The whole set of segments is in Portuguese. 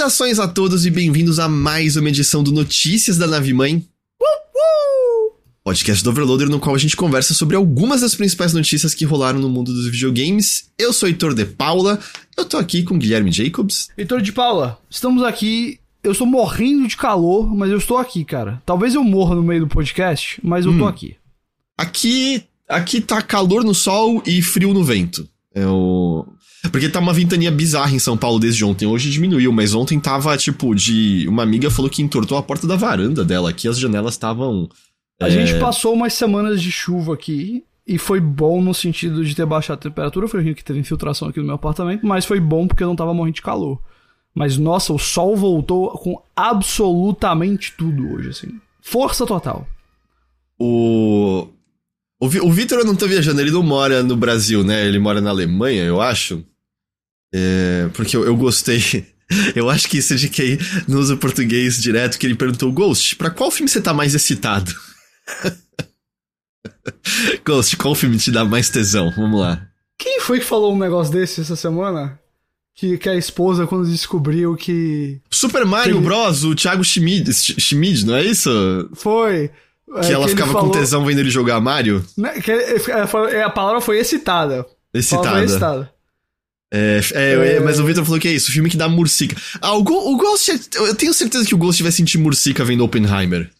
Saudações a todos e bem-vindos a mais uma edição do Notícias da Nave Mãe. Podcast do Overloader, no qual a gente conversa sobre algumas das principais notícias que rolaram no mundo dos videogames. Eu sou Heitor de Paula, eu tô aqui com Guilherme Jacobs. Heitor de Paula, estamos aqui. Eu estou morrendo de calor, mas eu estou aqui, cara. Talvez eu morra no meio do podcast, mas eu tô aqui. Aqui, aqui tá calor no sol e frio no vento. É o... Porque tá uma ventania bizarra em São Paulo desde ontem. Hoje diminuiu, mas ontem tava, tipo, de. Uma amiga falou que entortou a porta da varanda dela. Aqui as janelas estavam. A gente passou umas semanas de chuva aqui e foi bom no sentido de ter baixado a temperatura. Foi ruim que teve infiltração aqui no meu apartamento, mas foi bom porque eu não tava morrendo de calor. Mas nossa, o sol voltou com absolutamente tudo hoje, assim. Força total. O. O, Vi- o Vitor não tô viajando, ele não mora no Brasil, né? Ele mora na Alemanha, eu acho. É, porque eu, eu gostei. Eu acho que esse GK não usa português direto, que ele perguntou, Ghost, pra qual filme você tá mais excitado? Ghost, qual filme te dá mais tesão? Vamos lá. Quem foi que falou um negócio desse essa semana? Que, que a esposa, quando descobriu que. Super Mario Quem- Bros, o Thiago Schmid, Sch- Schmid, não é isso? Foi. é, Que ela ele ficava falou- com tesão vendo ele jogar Mario? Né, que é, a palavra foi excitada. A palavra foi Excitada. É, é, É. mas o Victor falou que é isso, filme que dá mursica. Ah, o, Go- o Ghost, eu eu tenho certeza que o Ghost vai sentir mursica vendo Oppenheimer.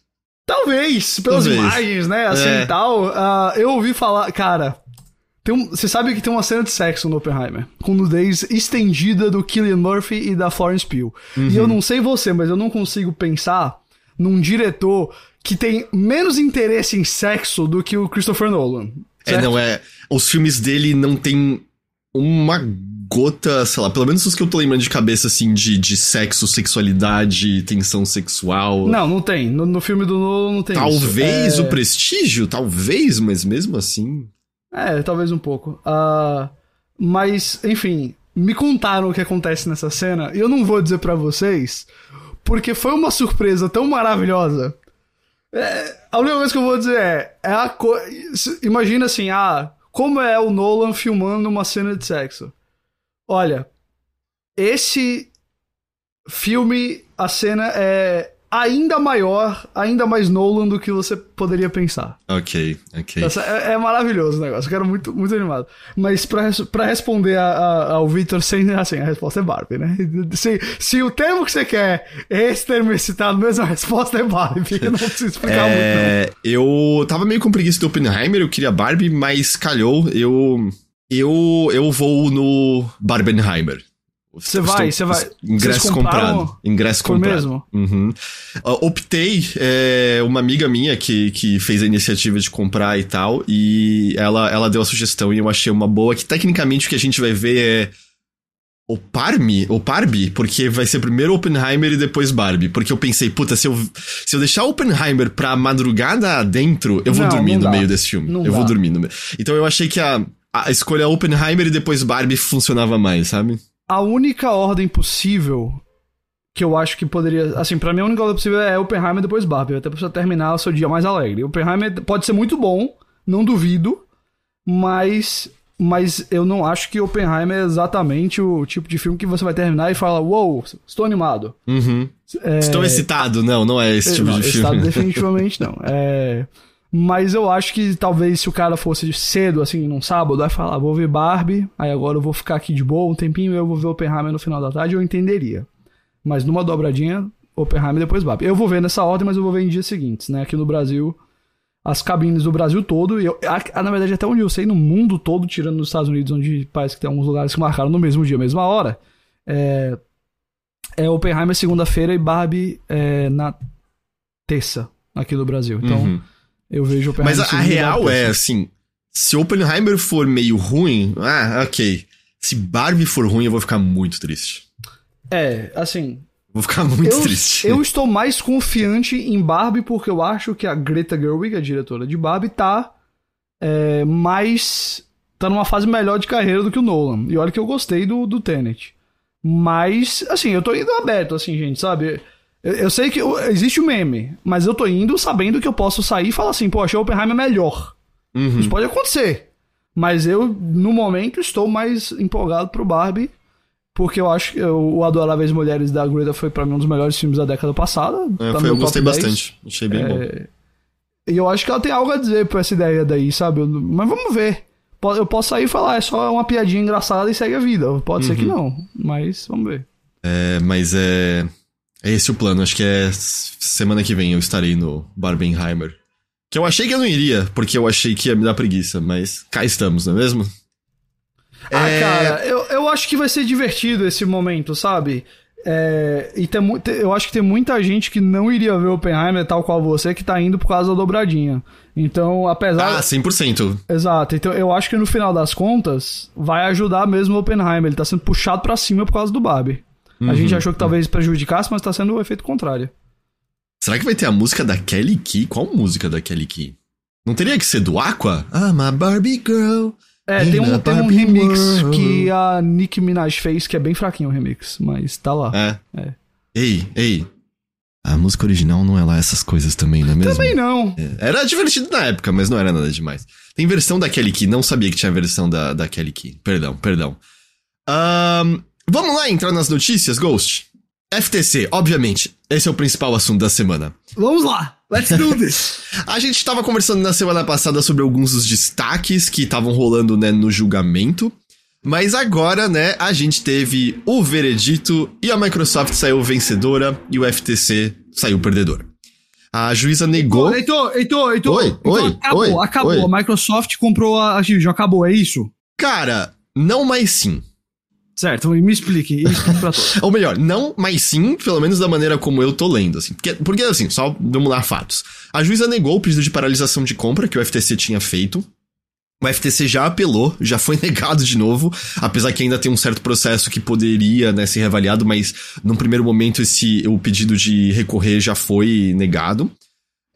Talvez, pelas Talvez. imagens, né? Assim É. e tal. Ah, eu ouvi falar. Cara, tem um- você sabe que tem uma cena de sexo no Oppenheimer. Com nudez estendida do Killian Murphy e da Florence Pugh. E Uhum. eu não sei você, mas eu não consigo pensar num diretor que tem menos interesse em sexo do que o Christopher Nolan. É, certo? não é. Os filmes dele não tem uma gota, sei lá, pelo menos os que eu tô lembrando de cabeça, assim, de, de sexo, sexualidade, tensão sexual. Não, não tem. No, no filme do Nolan não tem Talvez isso. o prestígio, talvez, mas mesmo assim. É, é talvez um pouco. Ah, mas, enfim, me contaram o que acontece nessa cena e eu não vou dizer pra vocês, porque foi uma surpresa tão maravilhosa. É, a única coisa que eu vou dizer é, é a co... imagina assim, ah, como é o Nolan filmando uma cena de sexo. Olha, esse filme, a cena é ainda maior, ainda mais Nolan do que você poderia pensar. Ok, ok. É, é maravilhoso o negócio, eu quero muito, muito animado. Mas pra responder a- a- ao Victor, sem, assim, a resposta é Barbie, né? Se, se o termo que você quer é esse termo excitado mesmo, a resposta é Barbie. Eu não preciso explicar muito, É, eu tava meio com preguiça do Oppenheimer, eu queria Barbie, mas calhou, eu. Eu, eu vou no Barbenheimer. Você vai, você vai. Ingresso comprado. Ingresso Foi comprado. mesmo? Uhum. Ah, optei, é, uma amiga minha que, que fez a iniciativa de comprar e tal, e ela, ela deu a sugestão e eu achei uma boa, que tecnicamente o que a gente vai ver é o Parme, o Barbie, porque vai ser primeiro Oppenheimer e depois Barbie, porque eu pensei, puta, se eu, se eu deixar Oppenheimer pra madrugada dentro, eu vou Não, dormir não no dá. meio desse filme. Não eu vou dá. dormir no meio. Então eu achei que a, a escolha Oppenheimer e depois Barbie funcionava mais, sabe? A única ordem possível que eu acho que poderia. Assim, pra mim a única ordem possível é Oppenheimer e depois Barbie. Até pra você terminar o seu dia mais alegre. Oppenheimer pode ser muito bom, não duvido, mas. Mas eu não acho que Oppenheimer é exatamente o tipo de filme que você vai terminar e fala, uou, estou animado. Uhum. Estou excitado, não, não é esse tipo não, de filme. tá definitivamente não. É, mas eu acho que talvez se o cara fosse cedo, assim, num sábado, vai falar, vou ver Barbie, aí agora eu vou ficar aqui de boa um tempinho e eu vou ver Oppenheimer no final da tarde, eu entenderia. Mas numa dobradinha, Oppenheimer depois Barbie. Eu vou ver nessa ordem, mas eu vou ver em dias seguintes, né? Aqui no Brasil, as cabines do Brasil todo, e eu, na verdade até onde eu sei, no mundo todo, tirando nos Estados Unidos, onde parece que tem alguns lugares que marcaram no mesmo dia, mesma hora, é, é Oppenheimer segunda-feira e Barbie é, na terça aqui no Brasil. Então, Uhum. Eu vejo Oppenheimer Mas a, a real é, assim, se Oppenheimer for meio ruim, ah, ok. Se Barbie for ruim, eu vou ficar muito triste. É, assim, Vou ficar muito eu, triste. eu estou mais confiante em Barbie porque eu acho que a Greta Gerwig, a diretora de Barbie, tá é, mais... tá numa fase melhor de carreira do que o Nolan. E olha que eu gostei do, do Tenet. Mas, assim, eu tô indo aberto, assim, gente, sabe? Eu, eu sei que eu- existe o meme, mas eu tô indo sabendo que eu posso sair e falar assim, pô, achei o Oppenheimer melhor. Uhum. Isso pode acontecer. Mas eu, no momento, estou mais empolgado pro Barbie. porque eu acho que o Adoráveis Mulheres da Greta foi pra mim um dos melhores filmes da década passada. É, foi, eu gostei 10. bastante. Achei bem bom. É, E eu acho que ela tem algo a dizer pra essa ideia daí, sabe? Eu- Mas vamos ver. Eu posso sair e falar, é só uma piadinha engraçada e segue a vida. Pode ser que não, mas vamos ver. É, mas é. É esse o plano. Acho que é semana que vem eu estarei no Barbenheimer. Que eu achei que eu não iria, porque eu achei que ia me dar preguiça, mas cá estamos, não é mesmo? Ah, É, cara, eu, eu acho que vai ser divertido esse momento, sabe? É, e tem, eu acho que tem muita gente que não iria ver Oppenheimer, tal qual você, que tá indo por causa da dobradinha. Então, apesar. Ah, 100%. Exato, então eu acho que no final das contas vai ajudar mesmo o Oppenheimer. Ele tá sendo puxado pra cima por causa do Barbie. A Uhum. gente achou que talvez prejudicasse, mas tá sendo o efeito contrário. Será que vai ter a música da Kelly Key? Qual música da Kelly Key? Não teria que ser do Aqua? I'm a Barbie Girl. É, tem um, a tem um remix world. que a Nicki Minaj fez, que é bem fraquinho o remix, mas tá lá. É. É. Ei, ei. A música original não é lá essas coisas também, não é mesmo? Também não. É, Era divertido na época, mas não era nada demais. Tem versão da Kelly Key, não sabia que tinha versão da, da Kelly Key. Perdão, perdão. Ahn, vamos lá entrar nas notícias, Ghost? FTC, obviamente. Esse é o principal assunto da semana. Vamos lá, let's do this. A gente estava conversando na semana passada sobre alguns dos destaques que estavam rolando, né, no julgamento. Mas agora, né, a gente teve o veredito e a Microsoft saiu vencedora e o FTC saiu perdedor. A juíza negou. Heitor, Heitor, Heitor. Oi, Heitor, oi, acabou, oi, acabou. oi. A Microsoft comprou a Activision, acabou, é isso? Cara, não mais sim. Certo, me explique, explique pra todos. Ou melhor, não, mas sim, pelo menos da maneira como eu tô lendo, assim. Porque, porque assim, só vamos lá, fatos. A juíza negou o pedido de paralisação de compra que o FTC tinha feito. O FTC já apelou, já foi negado de novo, apesar que ainda tem um certo processo que poderia né, ser reavaliado, mas num primeiro momento esse, o pedido de recorrer já foi negado.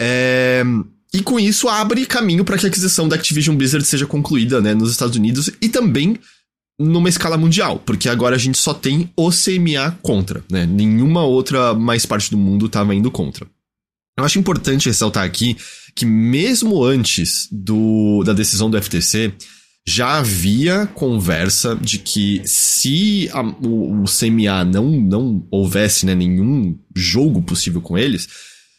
É, e com isso abre caminho para que a aquisição da Activision Blizzard seja concluída né, nos Estados Unidos e também numa escala mundial, porque agora a gente só tem o CMA contra, né? Nenhuma outra mais parte do mundo estava indo contra. Eu acho importante ressaltar aqui que mesmo antes do, da decisão do FTC, já havia conversa de que se a- o, o CMA não, não houvesse né, nenhum jogo possível com eles,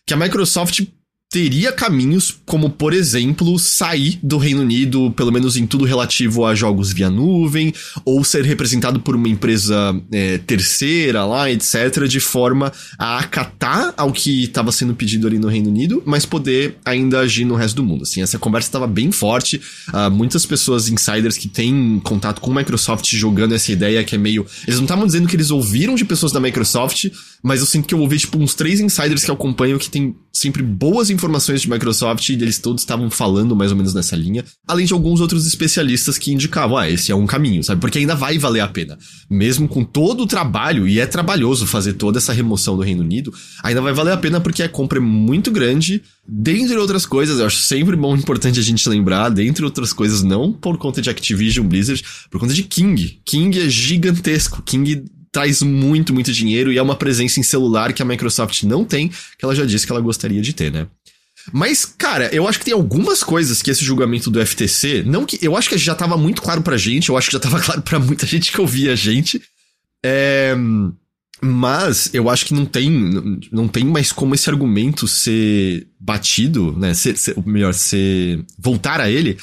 que a Microsoft teria caminhos como, por exemplo, sair do Reino Unido, pelo menos em tudo relativo a jogos via nuvem, ou ser representado por uma empresa é, terceira lá, etc., de forma a acatar ao que estava sendo pedido ali no Reino Unido, mas poder ainda agir no resto do mundo. Assim, essa conversa estava bem forte. ah, muitas pessoas insiders que têm contato com Microsoft jogando essa ideia que é meio. Eles não estavam dizendo que eles ouviram de pessoas da Microsoft, mas eu sinto que eu ouvi, tipo, uns três insiders que acompanham que tem sempre boas informações de Microsoft e eles todos estavam falando mais ou menos nessa linha. Além de alguns outros especialistas que indicavam, ah, esse é um caminho, sabe? Porque ainda vai valer a pena. Mesmo com todo o trabalho, e é trabalhoso fazer toda essa remoção do Reino Unido, ainda vai valer a pena porque a compra é muito grande. Dentre outras coisas, eu acho sempre bom importante a gente lembrar, dentre outras coisas, não por conta de Activision Blizzard, por conta de King. King é gigantesco. King traz muito, muito dinheiro e é uma presença em celular que a Microsoft não tem, que ela já disse que ela gostaria de ter, né? Mas, cara, eu acho que tem algumas coisas que esse julgamento do FTC, não que eu acho que já tava muito claro pra gente, eu acho que já tava claro pra muita gente que ouvia a gente. É, mas eu acho que não tem, não tem mais como esse argumento ser batido, né? Ser, ser, ou melhor, ser voltar a ele,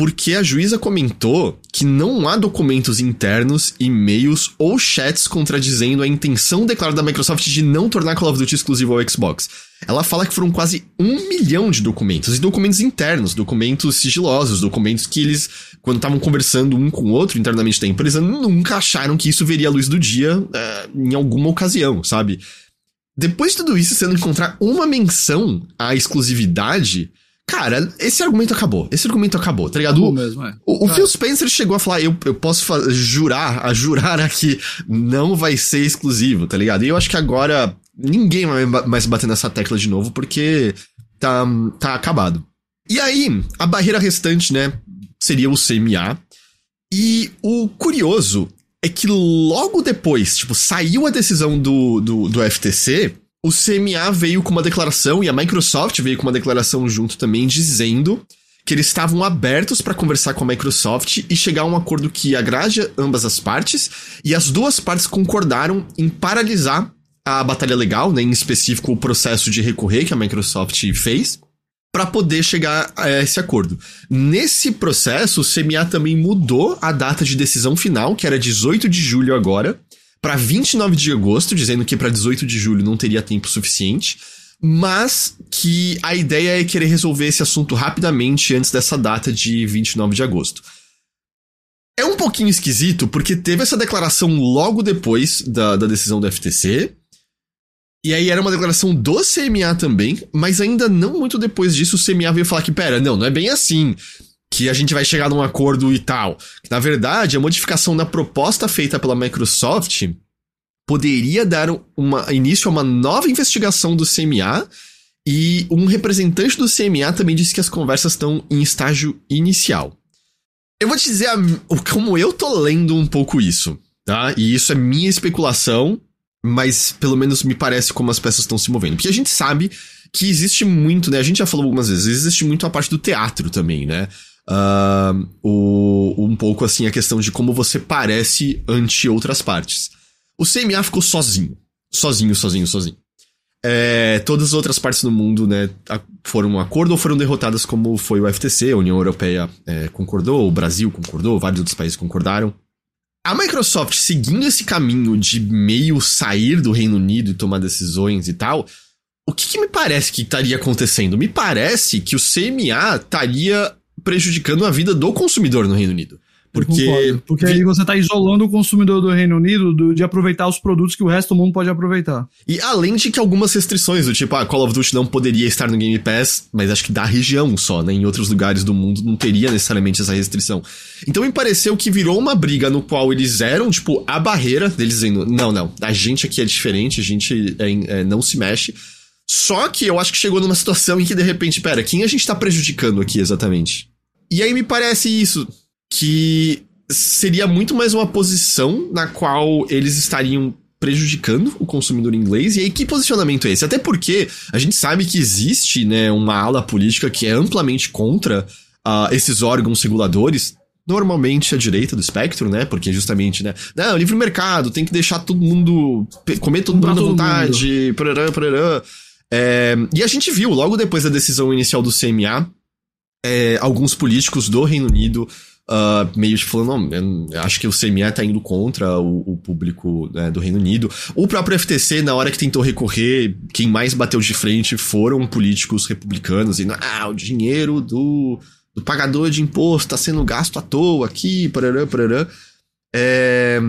porque a juíza comentou que não há documentos internos, e-mails ou chats contradizendo a intenção declarada da Microsoft de não tornar Call of Duty exclusivo ao Xbox. Ela fala que foram quase um milhão de documentos, e documentos internos, documentos sigilosos, documentos que eles, quando estavam conversando um com o outro internamente da empresa, nunca acharam que isso veria a luz do dia eh, em alguma ocasião, sabe? Depois de tudo isso, eu não encontrar uma menção à exclusividade, cara, esse argumento acabou. Esse argumento acabou, tá ligado? Acabou O- mesmo, é. o, o. Phil Spencer chegou a falar, eu, eu posso jurar, a jurar aqui, não vai ser exclusivo, tá ligado? E eu acho que agora ninguém vai mais bater nessa tecla de novo, porque tá, tá acabado. E aí, a barreira restante, né, seria o CMA. E o curioso é que logo depois, tipo, saiu a decisão do, do, do FTC, o CMA veio com uma declaração, e a Microsoft veio com uma declaração junto também, dizendo que eles estavam abertos para conversar com a Microsoft e chegar a um acordo que agrade ambas as partes, e as duas partes concordaram em paralisar a batalha legal, né, em específico o processo de recorrer que a Microsoft fez, para poder chegar a esse acordo. Nesse processo, o CMA também mudou a data de decisão final, que era 18 de julho agora, para 29 de agosto, dizendo que para 18 de julho não teria tempo suficiente mas que a ideia é querer resolver esse assunto rapidamente antes dessa data de 29 de agosto. É um pouquinho esquisito porque teve essa declaração logo depois da, da decisão do FTC. E aí era uma declaração do CMA também, mas ainda não muito depois disso o CMA veio falar que, pera, não, não é bem assim que a gente vai chegar num acordo e tal. Na verdade, a modificação na proposta feita pela Microsoft poderia dar uma, início a uma nova investigação do CMA. E um representante do CMA também disse que as conversas estão em estágio inicial. Eu vou te dizer a, como eu tô lendo um pouco isso, tá? E isso é minha especulação, mas pelo menos me parece como as peças estão se movendo. Porque a gente sabe que existe muito, né? A gente já falou algumas vezes, existe muito a parte do teatro também, né? Uh, o, um pouco assim a questão de como você parece ante outras partes. O CMA ficou sozinho. Sozinho, sozinho, sozinho. É, todas as outras partes do mundo, né, foram um acordo ou foram derrotadas, como foi o FTC, a União Europeia é, concordou, o Brasil concordou, vários outros países concordaram. A Microsoft seguindo esse caminho de meio sair do Reino Unido e tomar decisões e tal, o que, que me parece que estaria acontecendo? Me parece que o CMA estaria prejudicando a vida do consumidor no Reino Unido. Porque, porque aí você está isolando o consumidor do Reino Unido do, de aproveitar os produtos que o resto do mundo pode aproveitar. E além de que algumas restrições, do tipo, a ah, Call of Duty não poderia estar no Game Pass, mas acho que da região só, né? Em outros lugares do mundo não teria necessariamente essa restrição. Então me pareceu que virou uma briga no qual eles eram, tipo, a barreira deles dizendo: não, não, a gente aqui é diferente, a gente é, é, não se mexe. Só que eu acho que chegou numa situação em que de repente, pera, quem a gente tá prejudicando aqui exatamente? E aí me parece isso que seria muito mais uma posição na qual eles estariam prejudicando o consumidor inglês. E aí, que posicionamento é esse? Até porque a gente sabe que existe né, uma ala política que é amplamente contra uh, esses órgãos reguladores. Normalmente a direita do espectro, né? Porque justamente, né? Não, livre mercado, tem que deixar todo mundo. comer todo mundo à vontade. Parará, parará. É, e a gente viu, logo depois da decisão inicial do CMA, é, alguns políticos do Reino Unido uh, meio que falando, acho que o CME tá indo contra o, o público né, do Reino Unido. O próprio FTC, na hora que tentou recorrer, quem mais bateu de frente foram políticos republicanos, e ah, o dinheiro do, do pagador de imposto tá sendo gasto à toa aqui, parará, parará. É...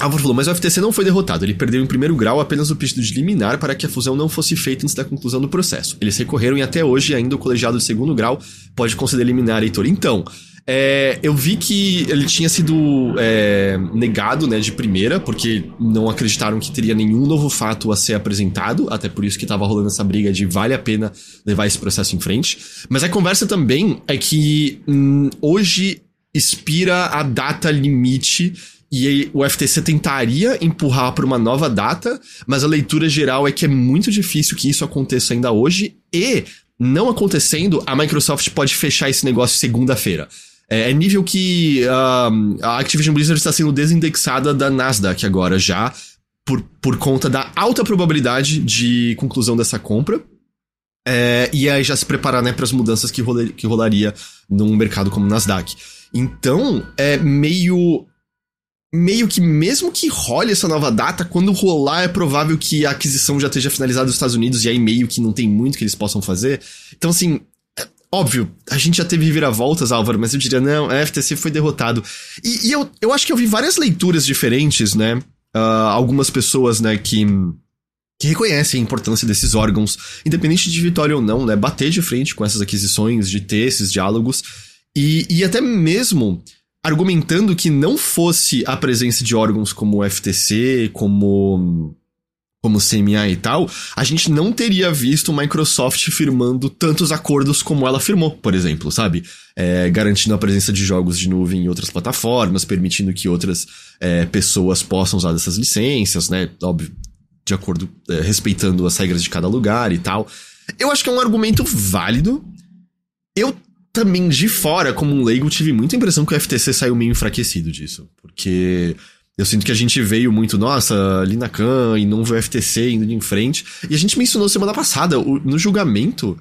Álvaro falou, mas o FTC não foi derrotado. Ele perdeu em primeiro grau apenas o pedido de liminar para que a fusão não fosse feita antes da conclusão do processo. Eles recorreram e até hoje ainda o colegiado de segundo grau pode conceder liminar, Heitor. Então, é, eu vi que ele tinha sido é, negado né, de primeira, porque não acreditaram que teria nenhum novo fato a ser apresentado, até por isso que estava rolando essa briga de vale a pena levar esse processo em frente. Mas a conversa também é que hum, hoje expira a data limite e o FTC tentaria empurrar para uma nova data, mas a leitura geral é que é muito difícil que isso aconteça ainda hoje e não acontecendo, a Microsoft pode fechar esse negócio segunda-feira. É, é nível que a Activision Blizzard está sendo desindexada da Nasdaq agora já, por, por conta da alta probabilidade de conclusão dessa compra. É, e aí já se preparar né, para as mudanças que, rolar, que rolaria num mercado como o Nasdaq. Então, é meio. Meio que, mesmo que role essa nova data, quando rolar, é provável que a aquisição já esteja finalizada nos Estados Unidos, e aí meio que não tem muito que eles possam fazer. Então, assim, Óbvio, a gente já teve viravoltas, Álvaro, mas eu diria, não, a FTC foi derrotado. E, e eu, eu acho que eu vi várias leituras diferentes, né? Uh, algumas pessoas, né, que, que reconhecem a importância desses órgãos, independente de vitória ou não, né? Bater de frente com essas aquisições, de ter esses diálogos. E, e até mesmo argumentando que não fosse a presença de órgãos como o FTC, como como CMA e tal, a gente não teria visto Microsoft firmando tantos acordos como ela firmou, por exemplo, sabe? É, garantindo a presença de jogos de nuvem em outras plataformas, permitindo que outras é, pessoas possam usar dessas licenças, né? Óbvio, de acordo, é, respeitando as regras de cada lugar e tal. Eu acho que é um argumento válido. Eu também de fora, como um leigo, tive muita impressão que o FTC saiu meio enfraquecido disso. Porque eu sinto que a gente veio muito, nossa, ali na Khan e não viu o FTC indo em frente. E a gente mencionou semana passada, no julgamento,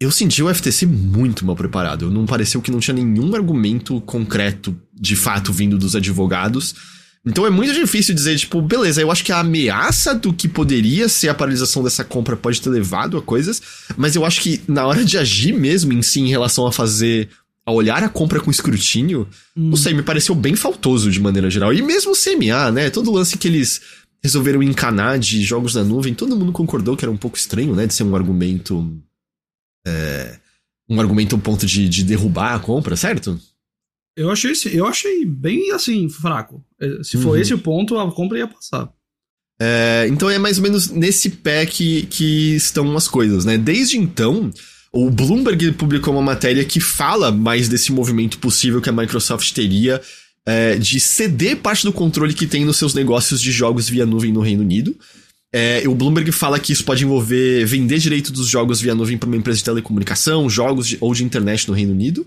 eu senti o FTC muito mal preparado. Não pareceu que não tinha nenhum argumento concreto, de fato, vindo dos advogados. Então é muito difícil dizer, tipo, beleza, eu acho que a ameaça do que poderia ser a paralisação dessa compra pode ter levado a coisas, mas eu acho que na hora de agir mesmo em si, em relação a fazer. a olhar a compra com escrutínio, hum. não sei, me pareceu bem faltoso de maneira geral. E mesmo o CMA, né? Todo lance que eles resolveram encanar de jogos na nuvem, todo mundo concordou que era um pouco estranho, né? De ser um argumento. É, um argumento ao ponto de, de derrubar a compra, certo? Eu achei, eu achei bem assim, fraco. É, se for uhum. esse o ponto, a compra ia passar. É, então é mais ou menos nesse pé que, que estão as coisas, né? Desde então, o Bloomberg publicou uma matéria que fala mais desse movimento possível que a Microsoft teria é, de ceder parte do controle que tem nos seus negócios de jogos via nuvem no Reino Unido. É, o Bloomberg fala que isso pode envolver vender direito dos jogos via nuvem para uma empresa de telecomunicação, jogos de, ou de internet no Reino Unido.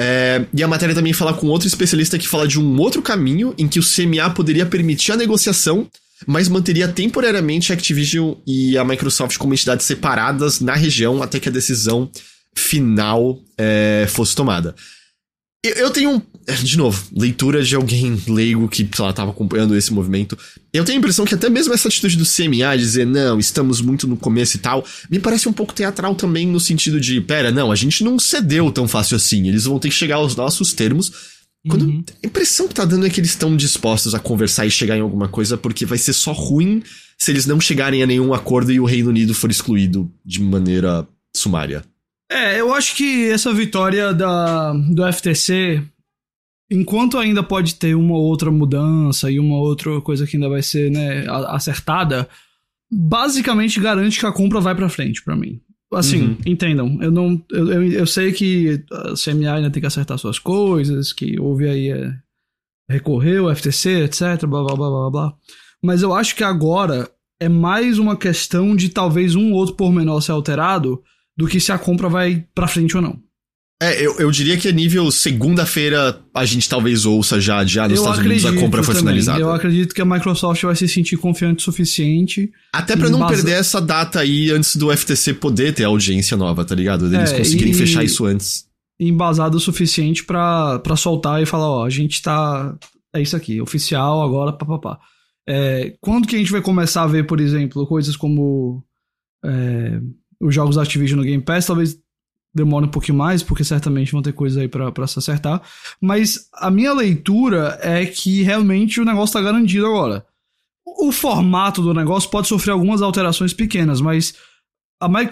É, e a matéria também fala com outro especialista que fala de um outro caminho em que o CMA poderia permitir a negociação, mas manteria temporariamente a Activision e a Microsoft como entidades separadas na região até que a decisão final é, fosse tomada. Eu tenho, de novo, leitura de alguém leigo que, sei lá, tava acompanhando esse movimento. Eu tenho a impressão que até mesmo essa atitude do CMA de dizer, não, estamos muito no começo e tal, me parece um pouco teatral também no sentido de, pera, não, a gente não cedeu tão fácil assim, eles vão ter que chegar aos nossos termos. Quando uhum. a impressão que tá dando é que eles estão dispostos a conversar e chegar em alguma coisa, porque vai ser só ruim se eles não chegarem a nenhum acordo e o Reino Unido for excluído de maneira sumária. É, eu acho que essa vitória da, do FTC, enquanto ainda pode ter uma outra mudança e uma outra coisa que ainda vai ser né, acertada, basicamente garante que a compra vai para frente para mim. Assim, uhum. entendam, eu não eu, eu, eu, sei que a CMA ainda tem que acertar suas coisas, que houve aí é, recorreu, FTC, etc, blá blá blá blá blá. Mas eu acho que agora é mais uma questão de talvez um outro pormenor ser alterado do que se a compra vai pra frente ou não. É, eu, eu diria que a nível segunda-feira a gente talvez ouça já, já nos eu Estados Unidos a compra foi também. finalizada. Eu acredito que a Microsoft vai se sentir confiante o suficiente. Até para não base... perder essa data aí antes do FTC poder ter audiência nova, tá ligado? Eles é, conseguirem e... fechar isso antes. Embasado o suficiente para soltar e falar, ó, a gente tá. É isso aqui, oficial agora, papapá. É, quando que a gente vai começar a ver, por exemplo, coisas como. É, os jogos da Activision no Game Pass, talvez demore um pouquinho mais, porque certamente vão ter coisas aí para se acertar. Mas a minha leitura é que realmente o negócio tá garantido agora. O formato do negócio pode sofrer algumas alterações pequenas, mas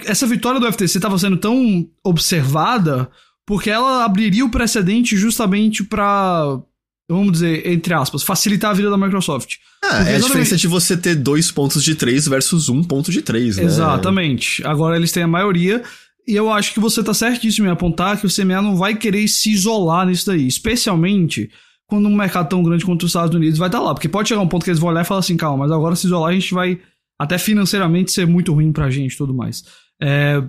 essa vitória do FTC estava sendo tão observada porque ela abriria o precedente justamente para vamos dizer, entre aspas, facilitar a vida da Microsoft. Ah, é a diferença de você ter dois pontos de três versus um ponto de três, né? Exatamente. Agora eles têm a maioria. E eu acho que você tá certíssimo em apontar que o CMA não vai querer se isolar nisso daí. Especialmente quando um mercado tão grande quanto os Estados Unidos vai estar tá lá. Porque pode chegar um ponto que eles vão olhar e falar assim, calma, mas agora se isolar a gente vai até financeiramente ser muito ruim pra gente e tudo mais. É,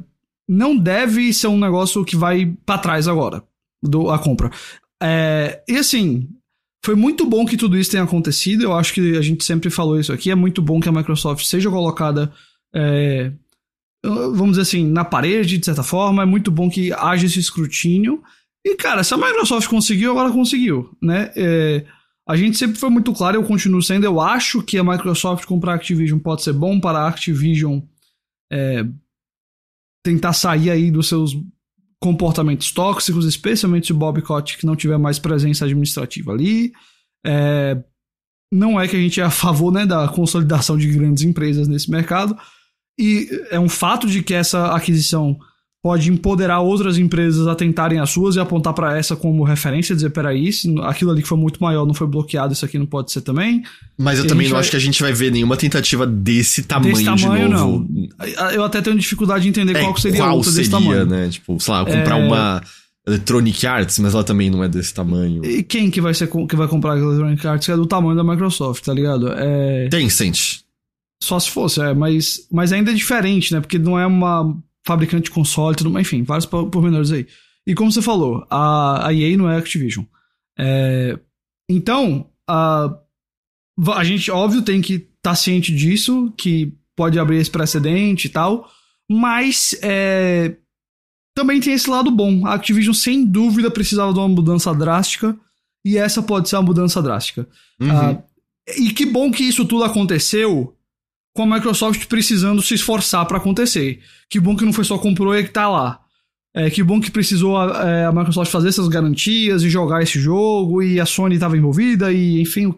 não deve ser um negócio que vai para trás agora, do, a compra. É, e assim, foi muito bom que tudo isso tenha acontecido. Eu acho que a gente sempre falou isso aqui. É muito bom que a Microsoft seja colocada, é, vamos dizer assim, na parede, de certa forma. É muito bom que haja esse escrutínio. E, cara, se a Microsoft conseguiu, agora conseguiu, né? É, a gente sempre foi muito claro, eu continuo sendo. Eu acho que a Microsoft comprar a Activision pode ser bom para a Activision é, tentar sair aí dos seus comportamentos tóxicos, especialmente se o Bob Kotick não tiver mais presença administrativa ali. É, não é que a gente é a favor né, da consolidação de grandes empresas nesse mercado. E é um fato de que essa aquisição pode empoderar outras empresas a tentarem as suas e apontar para essa como referência, dizer, peraí, aquilo ali que foi muito maior não foi bloqueado, isso aqui não pode ser também. Mas eu também não vai... acho que a gente vai ver nenhuma tentativa desse tamanho, desse tamanho de novo. Não. Eu até tenho dificuldade de entender é, qual seria qual outra seria, desse tamanho. né? Tipo, sei lá, comprar é... uma Electronic Arts, mas ela também não é desse tamanho. E quem que vai ser que vai comprar a Electronic Arts que é do tamanho da Microsoft, tá ligado? É... Tencent. Só se fosse, é, mas, mas ainda é diferente, né? Porque não é uma fabricante de console, tudo, enfim, vários pormenores aí. E como você falou, a, a EA não é Activision. É, então, a, a gente, óbvio, tem que estar tá ciente disso, que pode abrir esse precedente e tal, mas é, também tem esse lado bom. A Activision, sem dúvida, precisava de uma mudança drástica, e essa pode ser uma mudança drástica. Uhum. Uh, e que bom que isso tudo aconteceu com a Microsoft precisando se esforçar para acontecer. Que bom que não foi só comprou e que tá lá. É, que bom que precisou a, é, a, Microsoft fazer essas garantias e jogar esse jogo, e a Sony estava envolvida, e enfim,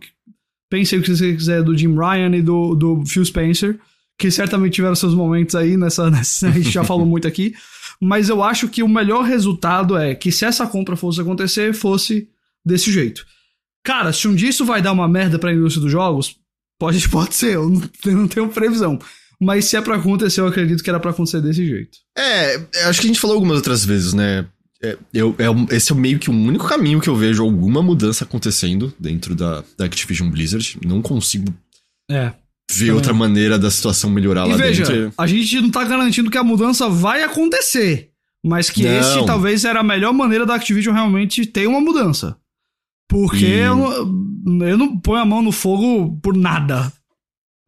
pensei o que você quiser do Jim Ryan e do, do Phil Spencer, que certamente tiveram seus momentos aí nessa, nessa a gente já falou muito aqui. Mas eu acho que o melhor resultado é que se essa compra fosse acontecer, fosse desse jeito. Cara, se um dia isso vai dar uma merda pra indústria dos jogos, pode, pode ser, eu não, eu não tenho previsão. Mas se é pra acontecer, eu acredito que era pra acontecer desse jeito. É, acho que a gente falou algumas outras vezes, né? É, eu, é, esse é meio que o único caminho que eu vejo alguma mudança acontecendo dentro da, da Activision Blizzard. Não consigo é, ver também. outra maneira da situação melhorar e lá veja, dentro. A gente não tá garantindo que a mudança vai acontecer. Mas que não. esse talvez era a melhor maneira da Activision realmente ter uma mudança. Porque e... eu, eu não ponho a mão no fogo por nada.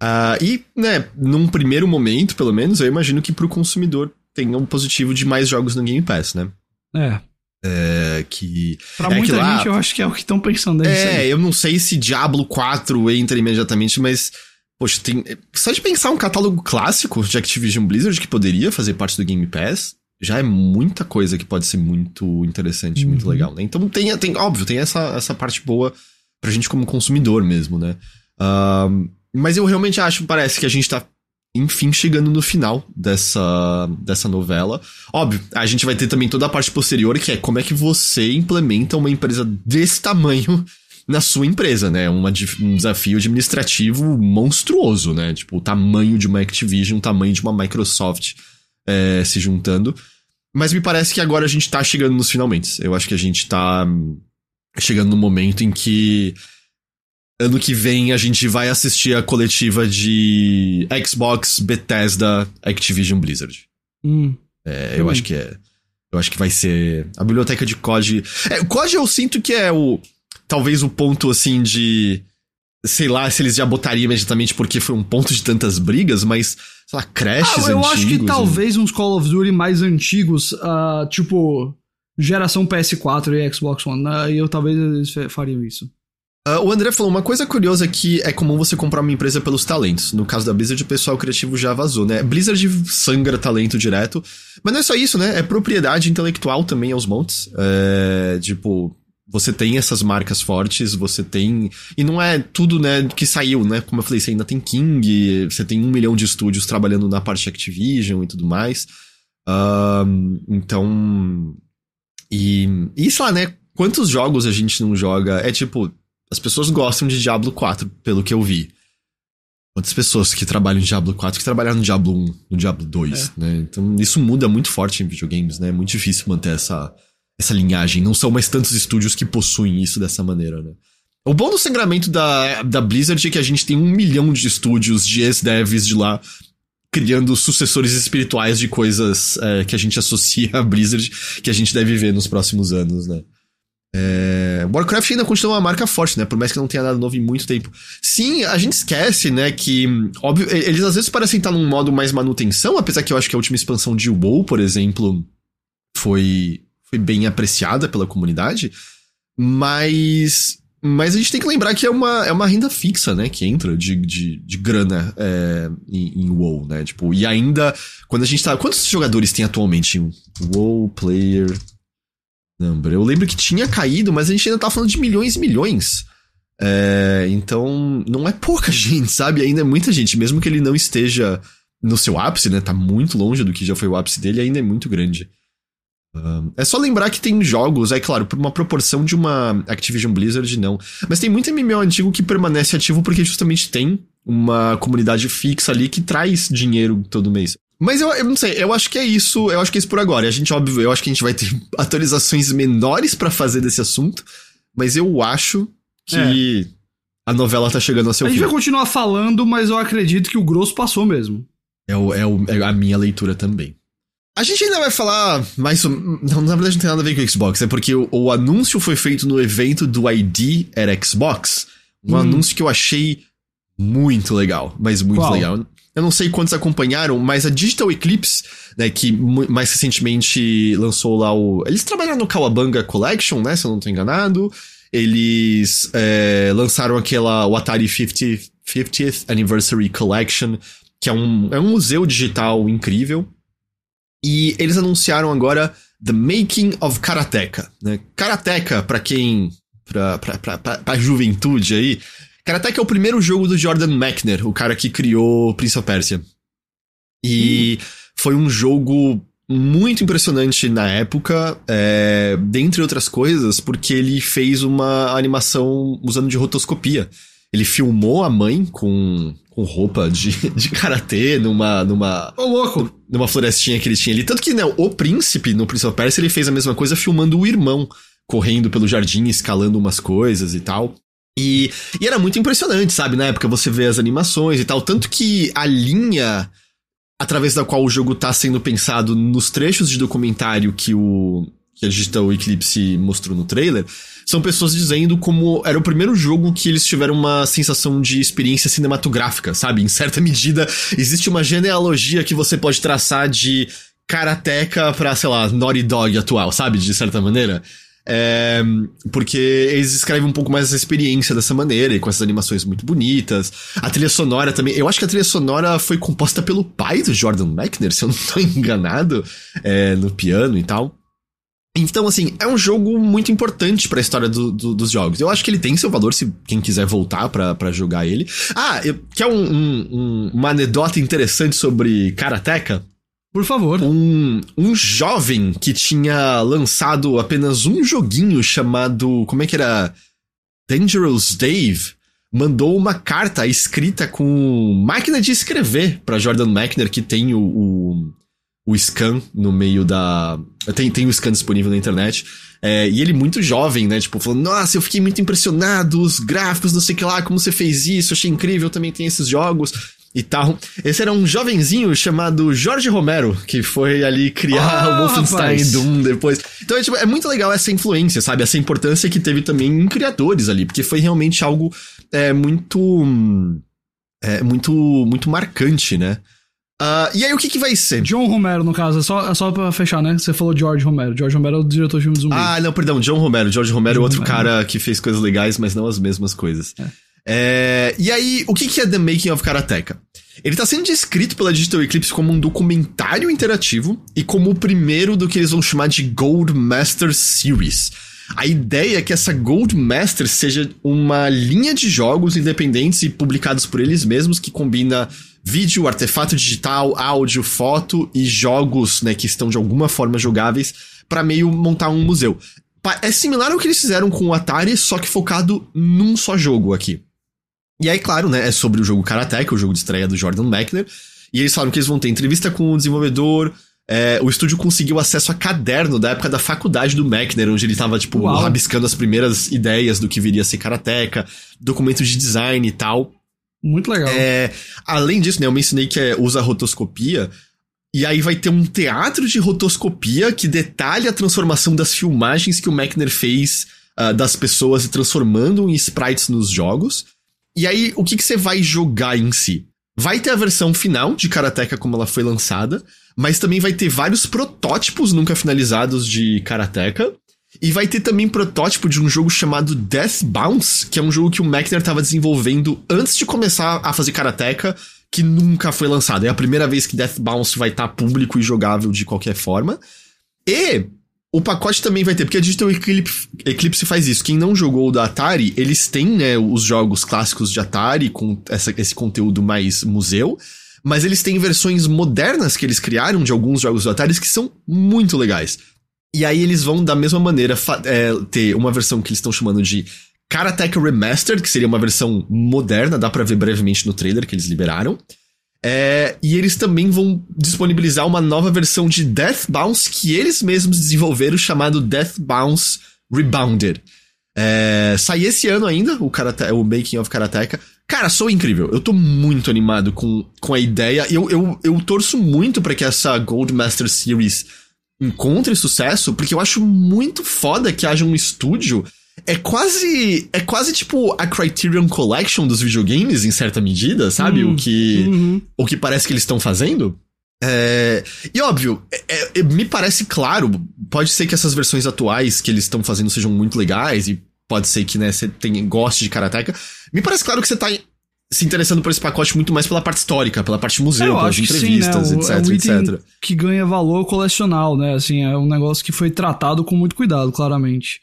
Uh, e, né, num primeiro momento, pelo menos, eu imagino que pro consumidor tenha um positivo de mais jogos no Game Pass, né? É. É, que. Pra é muita gente, eu acho que é o que estão pensando. É, eu não sei se Diablo 4 entra imediatamente, mas. Poxa, tem. Só de pensar um catálogo clássico de Activision Blizzard que poderia fazer parte do Game Pass, já é muita coisa que pode ser muito interessante, uhum. muito legal, né? Então tem, tem, óbvio, tem essa, essa parte boa pra gente como consumidor mesmo, né? Uh, mas eu realmente acho, parece que a gente tá, enfim, chegando no final dessa, dessa novela. Óbvio, a gente vai ter também toda a parte posterior, que é como é que você implementa uma empresa desse tamanho na sua empresa, né? Uma, um desafio administrativo monstruoso, né? Tipo, o tamanho de uma Activision, o tamanho de uma Microsoft é, se juntando. Mas me parece que agora a gente tá chegando nos finalmente. Eu acho que a gente tá chegando no momento em que ano que vem a gente vai assistir a coletiva de Xbox, Bethesda, Activision Blizzard. Hum, é, eu acho que é. Eu acho que vai ser. A biblioteca de COD. É, o COD eu sinto que é o. Talvez o ponto assim de. Sei lá se eles já botariam imediatamente porque foi um ponto de tantas brigas, mas sei lá, crashes ah, eu acho que talvez uns Call of Duty mais antigos, uh, tipo, geração PS4 e Xbox One, uh, eu talvez eles fariam isso. Uh, o André falou, uma coisa curiosa que é comum você comprar uma empresa pelos talentos. No caso da Blizzard, o pessoal criativo já vazou, né? Blizzard sangra talento direto. Mas não é só isso, né? É propriedade intelectual também aos montes. É, tipo, você tem essas marcas fortes, você tem. E não é tudo, né, que saiu, né? Como eu falei, você ainda tem King, você tem um milhão de estúdios trabalhando na parte Activision e tudo mais. Um, então. E. E sei lá, né? Quantos jogos a gente não joga? É tipo, as pessoas gostam de Diablo 4, pelo que eu vi. Quantas pessoas que trabalham em Diablo 4 que trabalharam no Diablo 1, no Diablo 2, é. né? Então isso muda muito forte em videogames, né? É muito difícil manter essa essa linhagem. Não são mais tantos estúdios que possuem isso dessa maneira, né? O bom do sangramento da, da Blizzard é que a gente tem um milhão de estúdios de ex-devs de lá criando sucessores espirituais de coisas é, que a gente associa a Blizzard que a gente deve ver nos próximos anos, né? É... Warcraft ainda continua uma marca forte, né? Por mais que não tenha nada novo em muito tempo. Sim, a gente esquece, né, que, óbvio, eles às vezes parecem estar num modo mais manutenção, apesar que eu acho que a última expansão de WoW, por exemplo, foi foi bem apreciada pela comunidade, mas mas a gente tem que lembrar que é uma, é uma renda fixa, né? Que entra de, de, de grana é, em, em WoW, né? Tipo, e ainda, quando a gente tá... Quantos jogadores tem atualmente em WoW Player Number? Eu lembro que tinha caído, mas a gente ainda tá falando de milhões e milhões. É, então, não é pouca gente, sabe? Ainda é muita gente. Mesmo que ele não esteja no seu ápice, né? Tá muito longe do que já foi o ápice dele, ainda é muito grande é só lembrar que tem jogos, é claro, por uma proporção de uma Activision Blizzard, não. Mas tem muito MMO antigo que permanece ativo porque justamente tem uma comunidade fixa ali que traz dinheiro todo mês. Mas eu, eu não sei, eu acho que é isso, eu acho que é isso por agora. A gente, óbvio, eu acho que a gente vai ter atualizações menores para fazer desse assunto, mas eu acho que é. a novela tá chegando ao seu fim. A gente vai continuar falando, mas eu acredito que o grosso passou mesmo. É, o, é, o, é a minha leitura também. A gente ainda vai falar mais. Não, na verdade, não tem nada a ver com o Xbox, é porque o, o anúncio foi feito no evento do ID era Xbox. Um hum. anúncio que eu achei muito legal, mas muito Qual? legal. Eu não sei quantos acompanharam, mas a Digital Eclipse, né, que mais recentemente lançou lá o. Eles trabalharam no Kawabanga Collection, né? Se eu não tô enganado. Eles é, lançaram aquela o Atari 50, 50th Anniversary Collection, que é um, é um museu digital incrível. E eles anunciaram agora The Making of Karateka. Né? Karateka, para quem. Pra, pra, pra, pra, pra juventude aí. Karateka é o primeiro jogo do Jordan Mechner, o cara que criou Prince of Persia. E hum. foi um jogo muito impressionante na época, é, dentre outras coisas, porque ele fez uma animação usando de rotoscopia. Ele filmou a mãe com, com roupa de, de karatê numa. numa. Ô, louco! Numa florestinha que ele tinha ali. Tanto que, né, o príncipe no Prince of Persia ele fez a mesma coisa filmando o irmão correndo pelo jardim, escalando umas coisas e tal. E, e era muito impressionante, sabe? Na época você vê as animações e tal. Tanto que a linha através da qual o jogo está sendo pensado nos trechos de documentário que o que a Digital Eclipse mostrou no trailer, são pessoas dizendo como era o primeiro jogo que eles tiveram uma sensação de experiência cinematográfica, sabe? Em certa medida, existe uma genealogia que você pode traçar de Karateka pra, sei lá, Naughty Dog atual, sabe? De certa maneira. É, porque eles escrevem um pouco mais essa experiência dessa maneira, e com essas animações muito bonitas. A trilha sonora também. Eu acho que a trilha sonora foi composta pelo pai do Jordan Mechner, se eu não estou enganado, é, no piano e tal. Então, assim, é um jogo muito importante para a história do, do, dos jogos. Eu acho que ele tem seu valor se quem quiser voltar para jogar ele. Ah, eu, quer um, um, um, uma anedota interessante sobre Karateka? Por favor. Um, um jovem que tinha lançado apenas um joguinho chamado. Como é que era? Dangerous Dave. Mandou uma carta escrita com máquina de escrever para Jordan Mechner, que tem o, o, o, scan no meio da. Tem, tem o scan disponível na internet. É, e ele muito jovem, né? Tipo, falando, nossa, eu fiquei muito impressionado, os gráficos, não sei o que lá, como você fez isso, achei incrível, também tem esses jogos e tal. Esse era um jovenzinho chamado Jorge Romero, que foi ali criar ah, o Wolfenstein. Doom depois. Então é, tipo, é, muito legal essa influência, sabe? Essa importância que teve também em criadores ali, porque foi realmente algo é, muito. É, muito, muito marcante, né? Uh, e aí, o que que vai ser? John Romero, no caso, é só, é só pra fechar, né? Você falou George Romero. George Romero é o diretor de filmes zumbi. Ah, não, perdão, John Romero. George Romero é outro Romero. cara que fez coisas legais, mas não as mesmas coisas. É. É, e aí, o que é The Making of Karateka? Ele está sendo descrito pela Digital Eclipse como um documentário interativo e como o primeiro do que eles vão chamar de Gold Master Series. A ideia é que essa Gold Master seja uma linha de jogos independentes e publicados por eles mesmos que combina vídeo, artefato digital, áudio, foto e jogos, né, que estão de alguma forma jogáveis para meio montar um museu. É similar ao que eles fizeram com o Atari, só que focado num só jogo aqui. E aí, claro, né, é sobre o jogo Karateka, o jogo de estreia do Jordan Mechner. E eles falaram que eles vão ter entrevista com o desenvolvedor. É, o estúdio conseguiu acesso a caderno da época da faculdade do Mechner, onde ele tava, tipo, Uau. rabiscando as primeiras ideias do que viria a ser Karateka, documentos de design e tal. Muito legal. É, além disso, né, eu mencionei que é, usa rotoscopia. E aí vai ter um teatro de rotoscopia que detalha a transformação das filmagens que o Mechner fez uh, das pessoas e transformando em sprites nos jogos. E aí, o que, que você vai jogar em si? Vai ter a versão final de Karateka como ela foi lançada, mas também vai ter vários protótipos nunca finalizados de Karateka. E vai ter também protótipo de um jogo chamado Death Bounce, que é um jogo que o Mechner estava desenvolvendo antes de começar a fazer Karateka, que nunca foi lançado. É a primeira vez que Death Bounce vai estar tá público e jogável de qualquer forma. E o pacote também vai ter, porque a Digital Eclipse, faz isso. Quem não jogou o da Atari, eles têm, né, os jogos clássicos de Atari com essa, esse conteúdo mais museu, mas eles têm versões modernas que eles criaram de alguns jogos do Atari que são muito legais. E aí eles vão, da mesma maneira, é, ter uma versão que eles estão chamando de Karateka Remastered, que seria uma versão moderna, dá pra ver brevemente no trailer que eles liberaram. É, e eles também vão disponibilizar uma nova versão de Death Bounce que eles mesmos desenvolveram, chamado Death Bounce Rebounded. É, sai esse ano ainda, o, Karate, o Making of Karateka. Cara, sou incrível. Eu tô muito animado com, com a ideia. Eu, eu, eu torço muito para que essa Gold Master Series encontre sucesso, porque eu acho muito foda que haja um estúdio. É quase. É quase tipo a Criterion Collection dos videogames, em certa medida, sabe? Hum, o que. uhum. O que parece que eles estão fazendo. É, e óbvio, é- é- me parece claro, pode ser que essas versões atuais que eles estão fazendo sejam muito legais, e pode ser que, né, você tem, goste de Karateka. Me parece claro que você tá se interessando por esse pacote muito mais pela parte histórica, pela parte museu, Eu pelas que sim, entrevistas, né? O- etc, é um item etc. que ganha valor colecional, né? Assim, é um negócio que foi tratado com muito cuidado, claramente.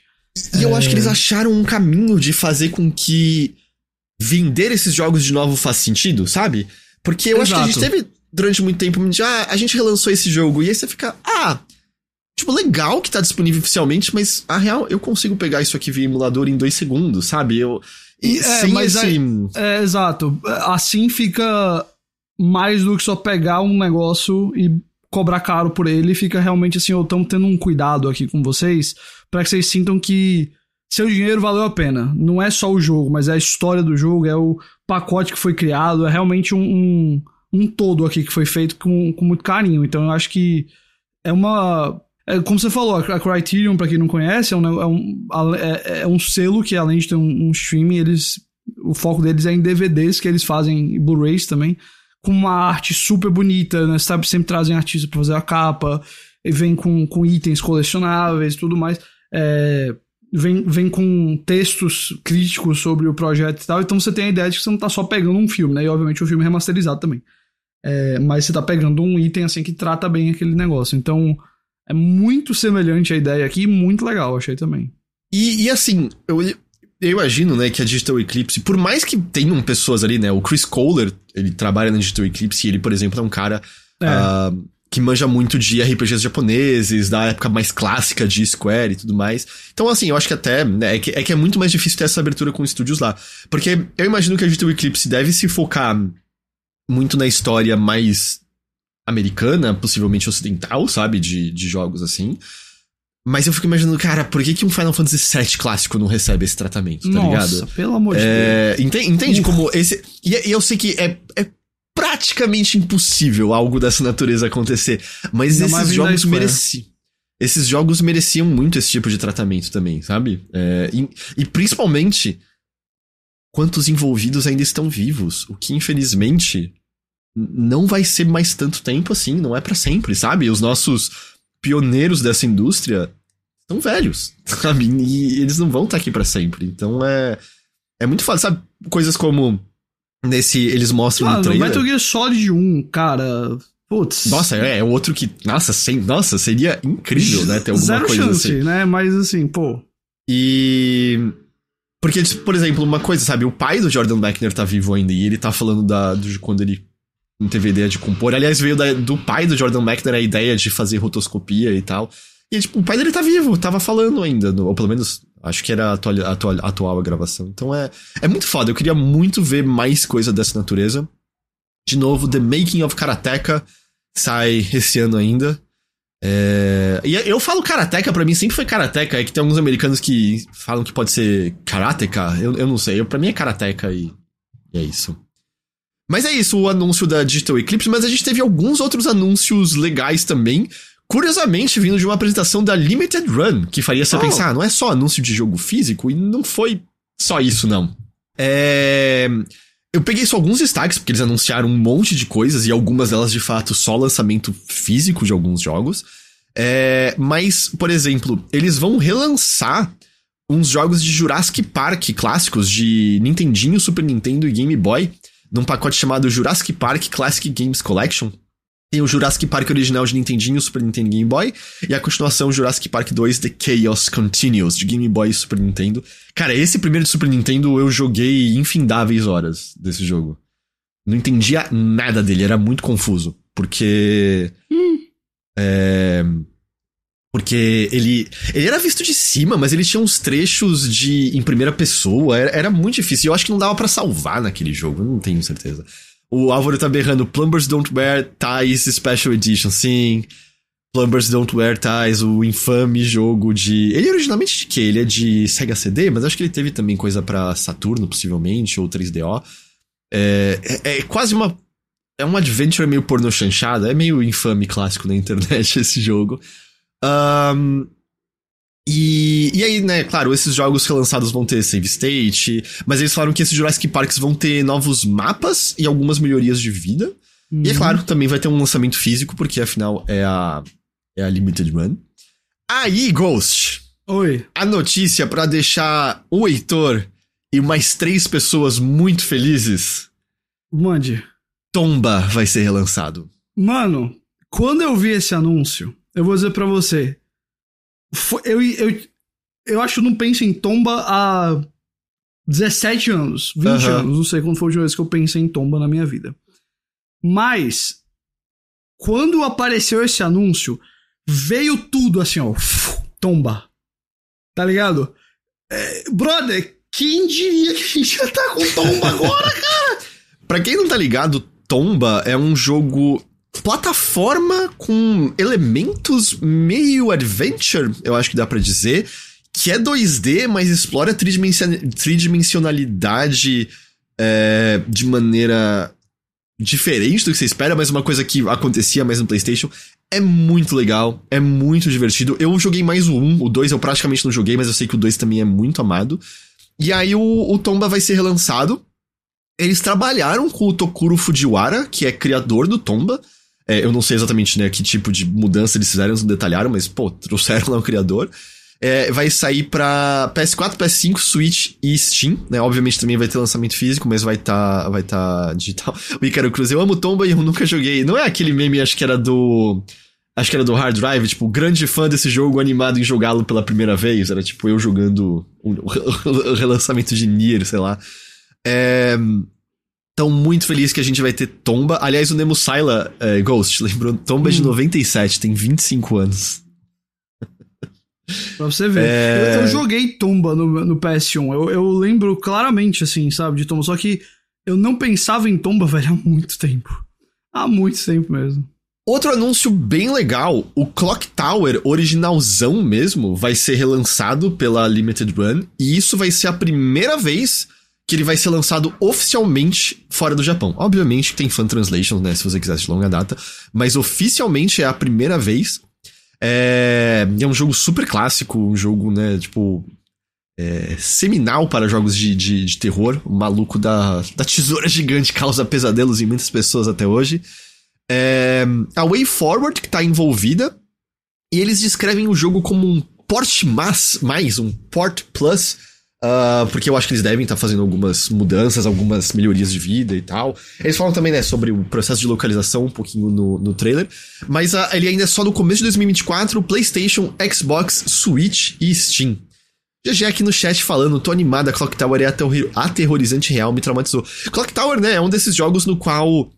E eu acho que É. eles acharam um caminho de fazer com que vender esses jogos de novo faz sentido, sabe? Porque eu acho que a gente Exato. teve durante muito tempo de, ah, a gente relançou esse jogo, e aí você fica, ah, tipo, legal que tá disponível oficialmente, mas a real, eu consigo pegar isso aqui via emulador em dois segundos, sabe? Eu. E É, sem mas esse. É, exato. Assim fica mais do que só pegar um negócio e cobrar caro por ele. Fica realmente assim, eu estamos tendo um cuidado aqui com vocês para que vocês sintam que seu dinheiro valeu a pena. Não é só o jogo, mas é a história do jogo, é o pacote que foi criado, é realmente um, um, um todo aqui que foi feito com, com muito carinho. Então eu acho que é uma. É, como você falou, a Criterion, pra quem não conhece, é um, é um, é, é um selo que, além de ter um, um streaming, eles. O foco deles é em DVDs que eles fazem Blu-rays também, com uma arte super bonita, né? Sabe, sempre trazem artistas pra fazer a capa, e vem com, com itens colecionáveis tudo mais. É, vem, vem com textos críticos sobre o projeto e tal. Então você tem a ideia de que você não tá só pegando um filme, né? E obviamente o filme é remasterizado também. É, mas você tá pegando um item assim que trata bem aquele negócio. Então é muito semelhante a ideia aqui e muito legal, achei também. E, e assim, eu, eu imagino, né, que a Digital Eclipse, por mais que tenham pessoas ali, né, o Chris Kohler, ele trabalha na Digital Eclipse e ele, por exemplo, é um cara É. ah, que manja muito de RPGs japoneses, da época mais clássica de Square e tudo mais. Então, assim, eu acho que até, né, é que, é que é muito mais difícil ter essa abertura com estúdios lá. Porque eu imagino que a Digital Eclipse deve se focar muito na história mais americana, possivelmente ocidental, sabe, de, de jogos assim. Mas eu fico imaginando, cara, por que, que um Final Fantasy VII clássico não recebe esse tratamento, tá Nossa, ligado? pelo amor de Deus. É, ente- entende Uf. como esse. E, eu sei que é, é praticamente impossível algo dessa natureza acontecer. Mas Ainda esses jogos mereciam. Esses jogos mereciam muito esse tipo de tratamento também, sabe? É, e, e principalmente quantos envolvidos ainda estão vivos. O que infelizmente não vai ser mais tanto tempo assim, não é pra sempre, sabe? Os nossos pioneiros dessa indústria estão velhos, sabe? E eles não vão estar aqui pra sempre. Então é é muito fácil, sabe? Coisas como nesse eles mostram Ah, no no trailer. Metal Gear Solid 1, cara. Putz. Nossa, é, é outro que, nossa, sem, nossa, seria incrível, né, ter alguma Zero coisa chance, assim. né? Mas assim, pô. E porque por exemplo, uma coisa, sabe, o pai do Jordan Beckner tá vivo ainda e ele tá falando da de quando ele não teve ideia de compor. Aliás, veio da- do pai do Jordan Beckner a ideia de fazer rotoscopia e tal. E tipo, o pai dele tá vivo, tava falando ainda, ou pelo menos acho que era atual, atual, atual a gravação. Então é, é muito foda, eu queria muito ver mais coisa dessa natureza. De novo, The Making of Karateka sai esse ano ainda. É, E eu falo Karateka, pra mim sempre foi Karateka. É que tem alguns americanos que falam que pode ser Karateka. Eu, eu não sei. Eu, pra mim é Karateka e, e é isso. Mas é isso, o anúncio da Digital Eclipse. Mas a gente teve alguns outros anúncios legais também. Curiosamente, vindo de uma apresentação da Limited Run, que faria você Oh. pensar, ah, não é só anúncio de jogo físico, e não foi só isso, não. É. Eu peguei só alguns destaques, porque eles anunciaram um monte de coisas, e algumas delas, de fato, só lançamento físico de alguns jogos. É, mas, por exemplo, eles vão relançar uns jogos de Jurassic Park clássicos de Nintendinho, Super Nintendo e Game Boy, num pacote chamado Jurassic Park Classic Games Collection. Tem o Jurassic Park original de Nintendinho, Super Nintendo e Game Boy, e a continuação Jurassic Park 2 The Chaos Continues, de Game Boy e Super Nintendo. Cara, esse primeiro de Super Nintendo eu joguei infindáveis horas desse jogo. Não entendia nada dele, era muito confuso. Porque. É. Porque ele. Ele era visto de cima, mas ele tinha uns trechos de em primeira pessoa. Era, era muito difícil. Eu acho que não dava pra salvar naquele jogo, não tenho certeza. O Álvaro tá berrando Plumbers Don't Wear Ties Special Edition, sim. Plumbers Don't Wear Ties, o infame jogo de. Ele é originalmente de quê? Ele é de Sega CD, mas acho que ele teve também coisa para Saturno, possivelmente, ou 3DO. É, é, é, quase uma. É um adventure meio porno chanchada, é meio infame clássico na internet esse jogo. Um, e, e aí, né, claro, esses jogos relançados vão ter save state, mas eles falaram que esses Jurassic Parks vão ter novos mapas e algumas melhorias de vida. Uhum. E é uhum. claro, também vai ter um lançamento físico, porque afinal é a, é a Limited Run. Aí, Ghost. Oi. A notícia para deixar o Heitor e mais três pessoas muito felizes. Mande. Tomba vai ser relançado. Mano, quando eu vi esse anúncio, eu vou dizer para você. Foi, eu, eu, eu acho que não penso em Tomba há 17 anos, 20 uhum. anos. Não sei quando foi a última vez que eu pensei em Tomba na minha vida. Mas, quando apareceu esse anúncio, veio tudo assim, ó. Tomba. Tá ligado? É, brother, quem diria que a gente já tá com Tomba agora, cara? pra quem não tá ligado, Tomba é um jogo plataforma com elementos meio adventure, eu acho que dá para dizer, que é 2D, mas explora tridimensionalidade é, de maneira diferente do que você espera, mas uma coisa que acontecia mais no PlayStation. É muito legal, é muito divertido. Eu joguei mais o 1, o 2 eu praticamente não joguei, mas eu sei que o 2 também é muito amado. E aí o, o Tomba vai ser relançado. Eles trabalharam com o Tokuro Fujiwara, que é criador do Tomba. É, eu não sei exatamente né, que tipo de mudança eles fizeram, eles não detalharam, mas, pô, trouxeram lá o criador. É, vai sair pra PS4, PS5, Switch e Steam, né? Obviamente também vai ter lançamento físico, mas vai estar tá, vai tá digital. O Icaro Cruz, eu amo Tomba e eu nunca joguei. Não é aquele meme, acho que era do. Acho que era do Hard Drive, tipo, grande fã desse jogo, animado em jogá-lo pela primeira vez. Era tipo eu jogando o, o relançamento de Nier, sei lá. É. Tão muito feliz que a gente vai ter Tomba. Aliás, o Nemo Sila é, Ghost, lembrou? Tomba hum. de 97, tem 25 anos. Pra você ver. É... Eu, eu, joguei Tomba no, no PS1. Eu, eu, lembro claramente, assim, sabe, de Tomba. Só que eu não pensava em Tomba, velho, há muito tempo. Há muito tempo mesmo. Outro anúncio bem legal: o Clock Tower originalzão mesmo vai ser relançado pela Limited Run. E isso vai ser a primeira vez que ele vai ser lançado oficialmente fora do Japão. Obviamente tem fan translation, né, se você quiser de longa data, mas oficialmente é a primeira vez é, é um jogo super clássico, um jogo, né, tipo. É, seminal para jogos de, de, de, terror. O maluco da, da tesoura gigante causa pesadelos em muitas pessoas até hoje. É, a Way Forward, que está envolvida, e eles descrevem o jogo como um port mais, mais um port plus Uh, porque eu acho que eles devem estar tá fazendo algumas mudanças, algumas melhorias de vida e tal. Eles falam também, né, sobre o processo de localização um pouquinho no, no trailer. Mas uh, ele ainda é só no começo de 2024, PlayStation, Xbox, Switch e Steam. GG aqui no chat falando, tô animada, Clock Tower é aterrorizante real, me traumatizou. Clock Tower, né, é um desses jogos no qual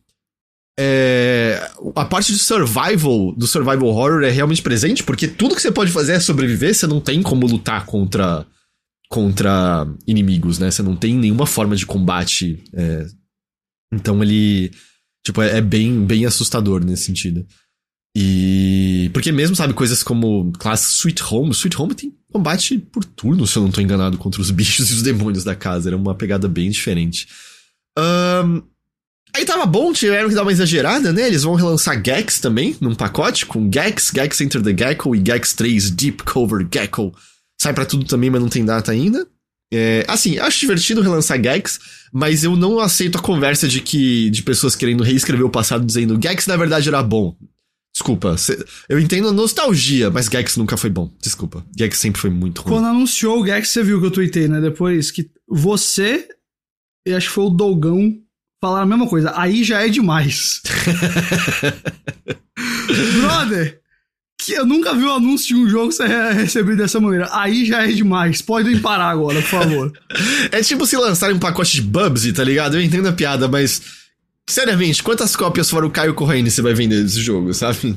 é, a parte de survival, do survival horror é realmente presente, porque tudo que você pode fazer é sobreviver, você não tem como lutar contra contra inimigos, né? Você não tem nenhuma forma de combate. É... Então ele. Tipo, é, é, bem, bem assustador nesse sentido. E. Porque mesmo, sabe, coisas como classe Sweet Home. Sweet Home tem combate por turno, se eu não tô enganado, contra os bichos e os demônios da casa. Era uma pegada bem diferente. Um... Aí tava bom, tiveram que dar uma exagerada, né? Eles vão relançar Gex também, num pacote, com Gex, Gex Enter the Gecko e Gex 3 Deep Cover Gecko Sai para tudo também, mas não tem data ainda. É, assim, acho divertido relançar Gex, mas eu não aceito a conversa de que de pessoas querendo reescrever o passado dizendo Gex na verdade era bom. Desculpa, eu entendo a nostalgia, mas Gex nunca foi bom. Desculpa, Gex sempre foi muito ruim. Quando anunciou o Gex, você viu que eu tuitei, né? Depois que você e acho que foi o Dogão falaram a mesma coisa. Aí já é demais. Brother, que eu nunca vi o um anúncio de um jogo ser recebido dessa maneira. Aí já é demais. Podem parar agora, por favor. é tipo se lançarem um pacote de Bubsy, tá ligado? Eu entendo a piada, mas. Seriamente, quantas cópias fora o Caio Corrêne você vai vender desse jogo, sabe?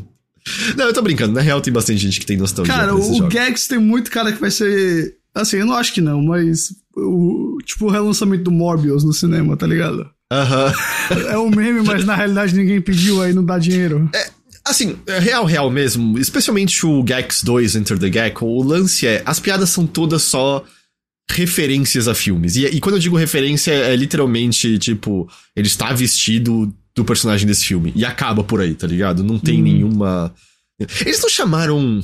Não, eu tô brincando. Na real, tem bastante gente que tem nostalgia. Cara, o. Gex tem muito cara que vai ser. Assim, eu não acho que não, mas. O, tipo o relançamento do Morbius no cinema, tá ligado? Aham. Uh -huh. É um meme, mas na realidade ninguém pediu, aí não dá dinheiro. É Assim, é real, real mesmo. Especialmente o Gex 2 Enter the Gecko. O lance é, as piadas são todas só referências a filmes. E, e quando eu digo referência, é literalmente, tipo, ele está vestido do personagem desse filme. E acaba por aí, tá ligado? Não tem hum. nenhuma. Eles não chamaram.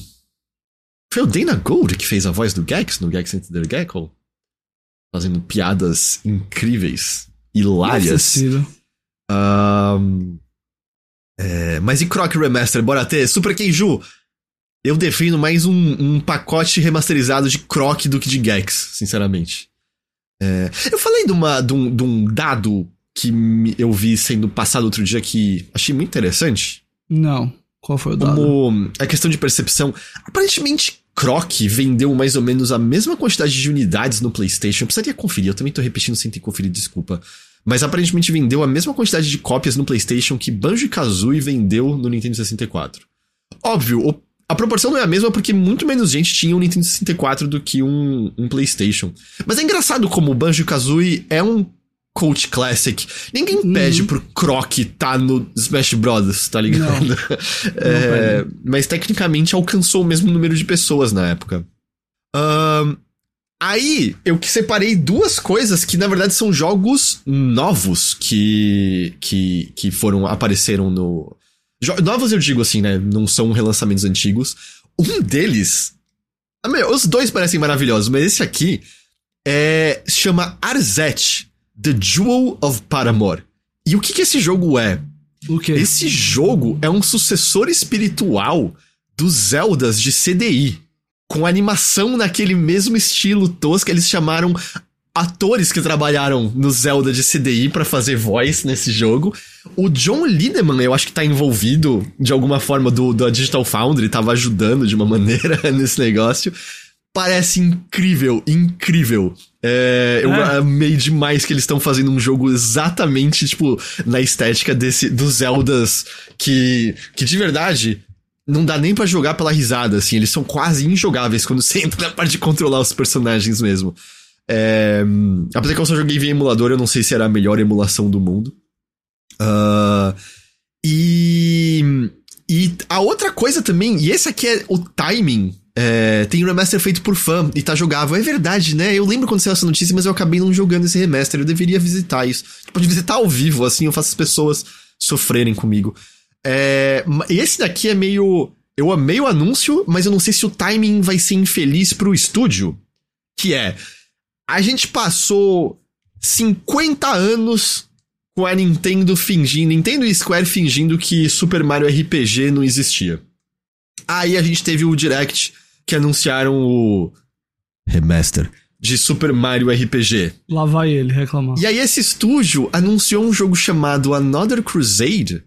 Foi o Dana Gold que fez a voz do Gex no Gex Enter the Gecko? Fazendo piadas incríveis, hilárias. Um, é, mas e Croc Remaster? Bora ter? Super Keiju! Eu defino mais um, um, pacote remasterizado de Croc do que de Gex, sinceramente. É, eu falei de, uma, de, um, de um dado que eu vi sendo passado outro dia que achei muito interessante. Não. Qual foi o dado? Como a questão de percepção. Aparentemente, Croc vendeu mais ou menos a mesma quantidade de unidades no PlayStation. Eu precisaria conferir, eu também tô repetindo sem ter conferido, desculpa. Mas aparentemente vendeu a mesma quantidade de cópias no PlayStation que Banjo-Kazooie vendeu no Nintendo 64. Óbvio, a proporção não é a mesma porque muito menos gente tinha um Nintendo 64 do que um, um PlayStation. Mas é engraçado como o Banjo-Kazooie é um Cult Classic. Ninguém uhum. pede pro Croc tá no Smash Brothers, tá ligado? Não. é, não mas tecnicamente alcançou o mesmo número de pessoas na época. Um, aí, eu que separei duas coisas que na verdade são jogos novos que, que, que foram, apareceram no. Novos eu digo assim, né? Não são relançamentos antigos. Um deles. Os dois parecem maravilhosos, mas esse aqui é, se chama Arzette. The Jewel of Paramore. E o que, que esse jogo é? O quê? Esse jogo é um sucessor espiritual dos Zeldas de CDI. Com animação naquele mesmo estilo tosco, eles chamaram atores que trabalharam no Zelda de CDI para fazer voz nesse jogo. O John Lindemann, eu acho que tá envolvido de alguma forma do, do Digital Foundry, tava ajudando de uma maneira nesse negócio. Parece incrível, incrível. É, eu é. amei demais que eles estão fazendo um jogo exatamente, tipo, na estética desse, dos Zeldas que, que de verdade não dá nem para jogar pela risada, assim, eles são quase injogáveis quando você entra na parte de controlar os personagens mesmo. É, apesar que eu só joguei via emulador, eu não sei se era a melhor emulação do mundo. Uh, e, e a outra coisa também, e esse aqui é o timing é, tem um remaster feito por fã e tá jogável. É verdade, né? Eu lembro quando saiu essa notícia, mas eu acabei não jogando esse remaster. Eu deveria visitar isso. Pode visitar ao vivo, assim, eu faço as pessoas sofrerem comigo. É, esse daqui é meio. Eu amei o anúncio, mas eu não sei se o timing vai ser infeliz pro estúdio. Que é. A gente passou 50 anos com a Nintendo fingindo. Nintendo e Square fingindo que Super Mario RPG não existia. Aí a gente teve o Direct que anunciaram o remaster de Super Mario RPG. Lá vai ele reclamar. E aí esse estúdio anunciou um jogo chamado Another Crusade,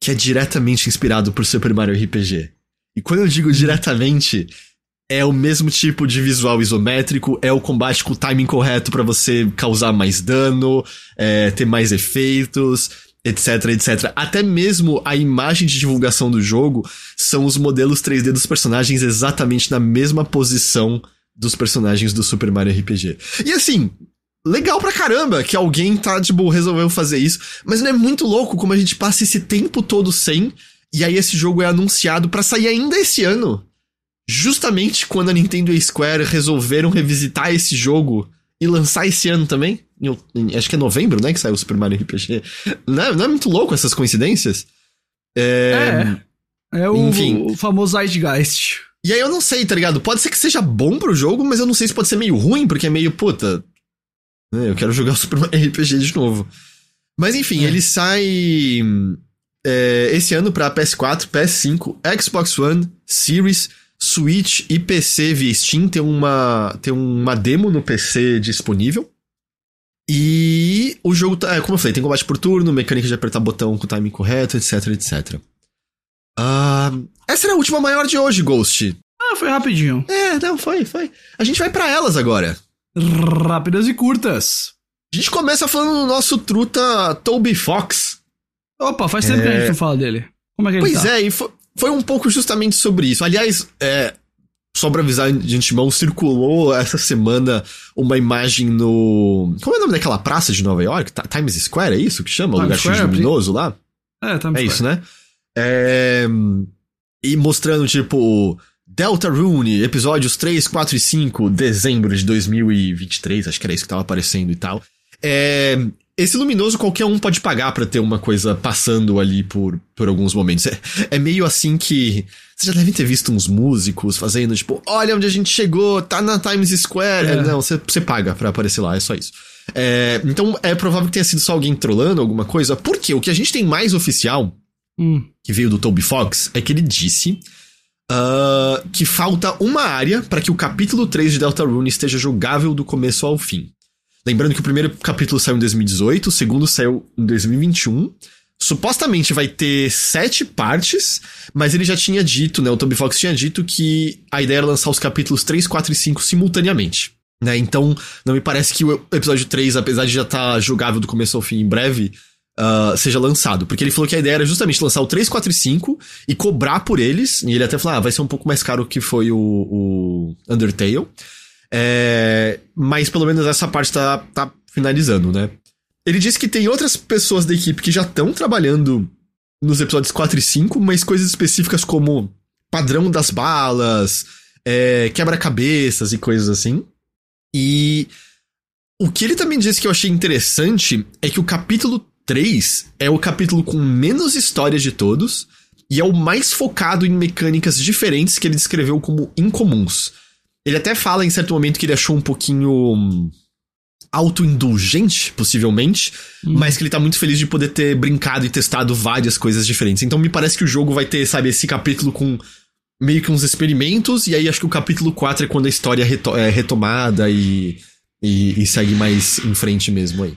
que é diretamente inspirado por Super Mario RPG. E quando eu digo diretamente, é o mesmo tipo de visual isométrico, é o combate com o timing correto para você causar mais dano, é, ter mais efeitos, etc, etc. Até mesmo a imagem de divulgação do jogo são os modelos 3D dos personagens exatamente na mesma posição dos personagens do Super Mario RPG. E assim, legal pra caramba que alguém tá, tipo, resolveu fazer isso, mas não é muito louco como a gente passa esse tempo todo sem, e aí esse jogo é anunciado para sair ainda esse ano. Justamente quando a Nintendo e a Square resolveram revisitar esse jogo e lançar esse ano também. Em, em, acho que é novembro, né? Que saiu o Super Mario RPG. Não é, não é muito louco essas coincidências? É. É, é o, Enfim. o famoso Zeitgeist. E aí eu não sei, tá ligado? Pode ser que seja bom pro jogo, mas eu não sei se pode ser meio ruim, porque é meio, puta. Né, eu quero jogar o Super Mario RPG de novo. Mas enfim, é. ele sai é, esse ano pra PS4, PS5, Xbox One, Series, Switch e PC via Steam. Tem uma, tem uma demo no PC disponível. E o jogo, tá, é, como eu falei, tem combate por turno, mecânica de apertar botão com o timing correto, etc, etc. Uh, essa era a última maior de hoje, Ghost. Ah, foi rapidinho. É, não, foi, foi. A gente vai para elas agora. Rápidas e curtas. A gente começa falando do nosso truta Toby Fox. Opa, faz tempo é... que a gente é. não fala dele. Como é que ele pois tá? é, e foi, foi um pouco justamente sobre isso. Aliás, é, só pra avisar de antemão, circulou essa semana uma imagem no. Como é o nome daquela praça de Nova York? Times Square, é isso que chama? Times o lugar Square, luminoso lá? É, Times É isso, né? É, e mostrando, tipo, Delta Rune, episódios 3, 4 e 5, dezembro de 2023, acho que era isso que tava aparecendo e tal. É, esse luminoso qualquer um pode pagar para ter uma coisa passando ali por, por alguns momentos. É, é meio assim que. Você já deve ter visto uns músicos fazendo, tipo, olha onde a gente chegou, tá na Times Square. É. Não, você, você paga pra aparecer lá, é só isso. É, então é provável que tenha sido só alguém trolando alguma coisa, porque o que a gente tem mais oficial, hum. que veio do Toby Fox, é que ele disse uh, que falta uma área para que o capítulo 3 de Deltarune esteja jogável do começo ao fim. Lembrando que o primeiro capítulo saiu em 2018, o segundo saiu em 2021. Supostamente vai ter sete partes, mas ele já tinha dito, né? O Toby Fox tinha dito que a ideia era lançar os capítulos 3, 4 e 5 simultaneamente. Né? Então, não me parece que o episódio 3, apesar de já estar tá jogável do começo ao fim em breve, uh, seja lançado. Porque ele falou que a ideia era justamente lançar o 3, 4 e 5 e cobrar por eles. E ele até falou: ah, vai ser um pouco mais caro que foi o, o Undertale. É, mas pelo menos essa parte tá, tá finalizando, né? Ele disse que tem outras pessoas da equipe que já estão trabalhando nos episódios 4 e 5, mas coisas específicas como padrão das balas, é, quebra-cabeças e coisas assim. E o que ele também disse que eu achei interessante é que o capítulo 3 é o capítulo com menos histórias de todos e é o mais focado em mecânicas diferentes que ele descreveu como incomuns. Ele até fala em certo momento que ele achou um pouquinho hum, autoindulgente, possivelmente, hum. mas que ele tá muito feliz de poder ter brincado e testado várias coisas diferentes. Então me parece que o jogo vai ter, sabe, esse capítulo com meio que uns experimentos, e aí acho que o capítulo 4 é quando a história é retomada e, e, e, segue mais em frente mesmo aí.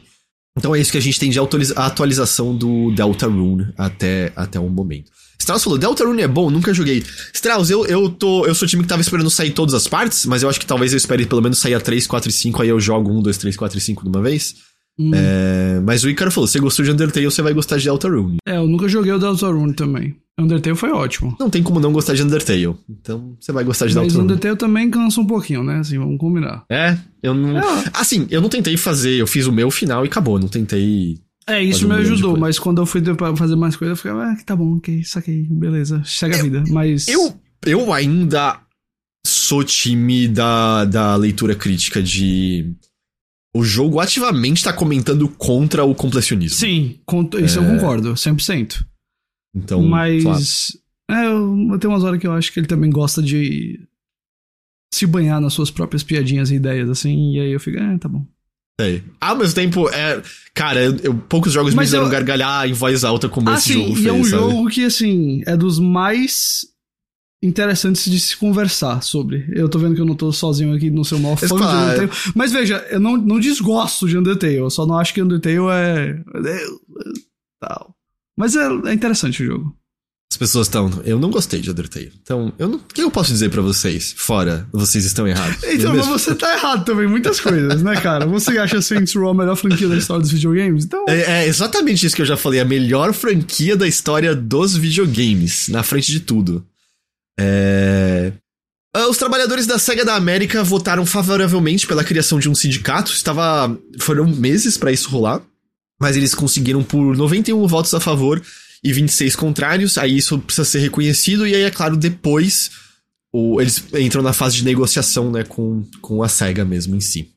Então é isso que a gente tem de atualização do Deltarune até, até o momento. Strauss falou, Deltarune é bom, nunca joguei. Strauss, eu, eu tô. Eu sou o time que tava esperando sair todas as partes, mas eu acho que talvez eu espere pelo menos sair a 3, 4 e 5, aí eu jogo 1, 2, 3, 4 e 5 de uma vez. Hum. É, mas o Icaro falou, você gostou de Undertale, você vai gostar de Deltarune. É, eu nunca joguei o Deltarune também. Undertale foi ótimo. Não tem como não gostar de Undertale. Então, você vai gostar de Mas. Mas Undertale também cansa um pouquinho, né? Assim, vamos combinar. É, eu não... É. Assim, eu não tentei fazer, eu fiz o meu final e acabou. Não tentei é, isso me ajudou, mas quando eu fui fazer mais coisas, eu fiquei, ah, tá bom, ok, saquei, beleza, chega a vida. Mas. Eu, eu ainda sou time da, da leitura crítica de. O jogo ativamente tá comentando contra o completionismo. Sim, isso é... eu concordo, 100%. Então. Mas. Claro. É, eu, tem umas horas que eu acho que ele também gosta de se banhar nas suas próprias piadinhas e ideias, assim, e aí eu fico, é, tá bom. Sei. Ao mesmo tempo, é. Cara, eu, poucos jogos Mas me fizeram eu... gargalhar em voz alta como ah, esse sim, jogo fez. E é um sabe? jogo que, assim, é dos mais interessantes de se conversar sobre. Eu tô vendo que eu não tô sozinho aqui no seu maior fã de Undertale. Mas veja, eu não, não desgosto de Undertale, eu só não acho que Undertale é. é, é tal. Mas é, é interessante o jogo. As pessoas estão. Eu não gostei de Undertale. Então, eu não, o que eu posso dizer para vocês? Fora, vocês estão errados. Então, mas você tá errado também, muitas coisas, né, cara? Você acha Saints Row a melhor franquia da história dos videogames? Então. É, é, exatamente isso que eu já falei. A melhor franquia da história dos videogames. Na frente de tudo. É. Ah, os trabalhadores da SEGA da América votaram favoravelmente pela criação de um sindicato. Estava. Foram meses para isso rolar. Mas eles conseguiram por 91 votos a favor e 26 contrários, aí isso precisa ser reconhecido, e aí, é claro, depois o, eles entram na fase de negociação né, com, com a SEGA mesmo em si.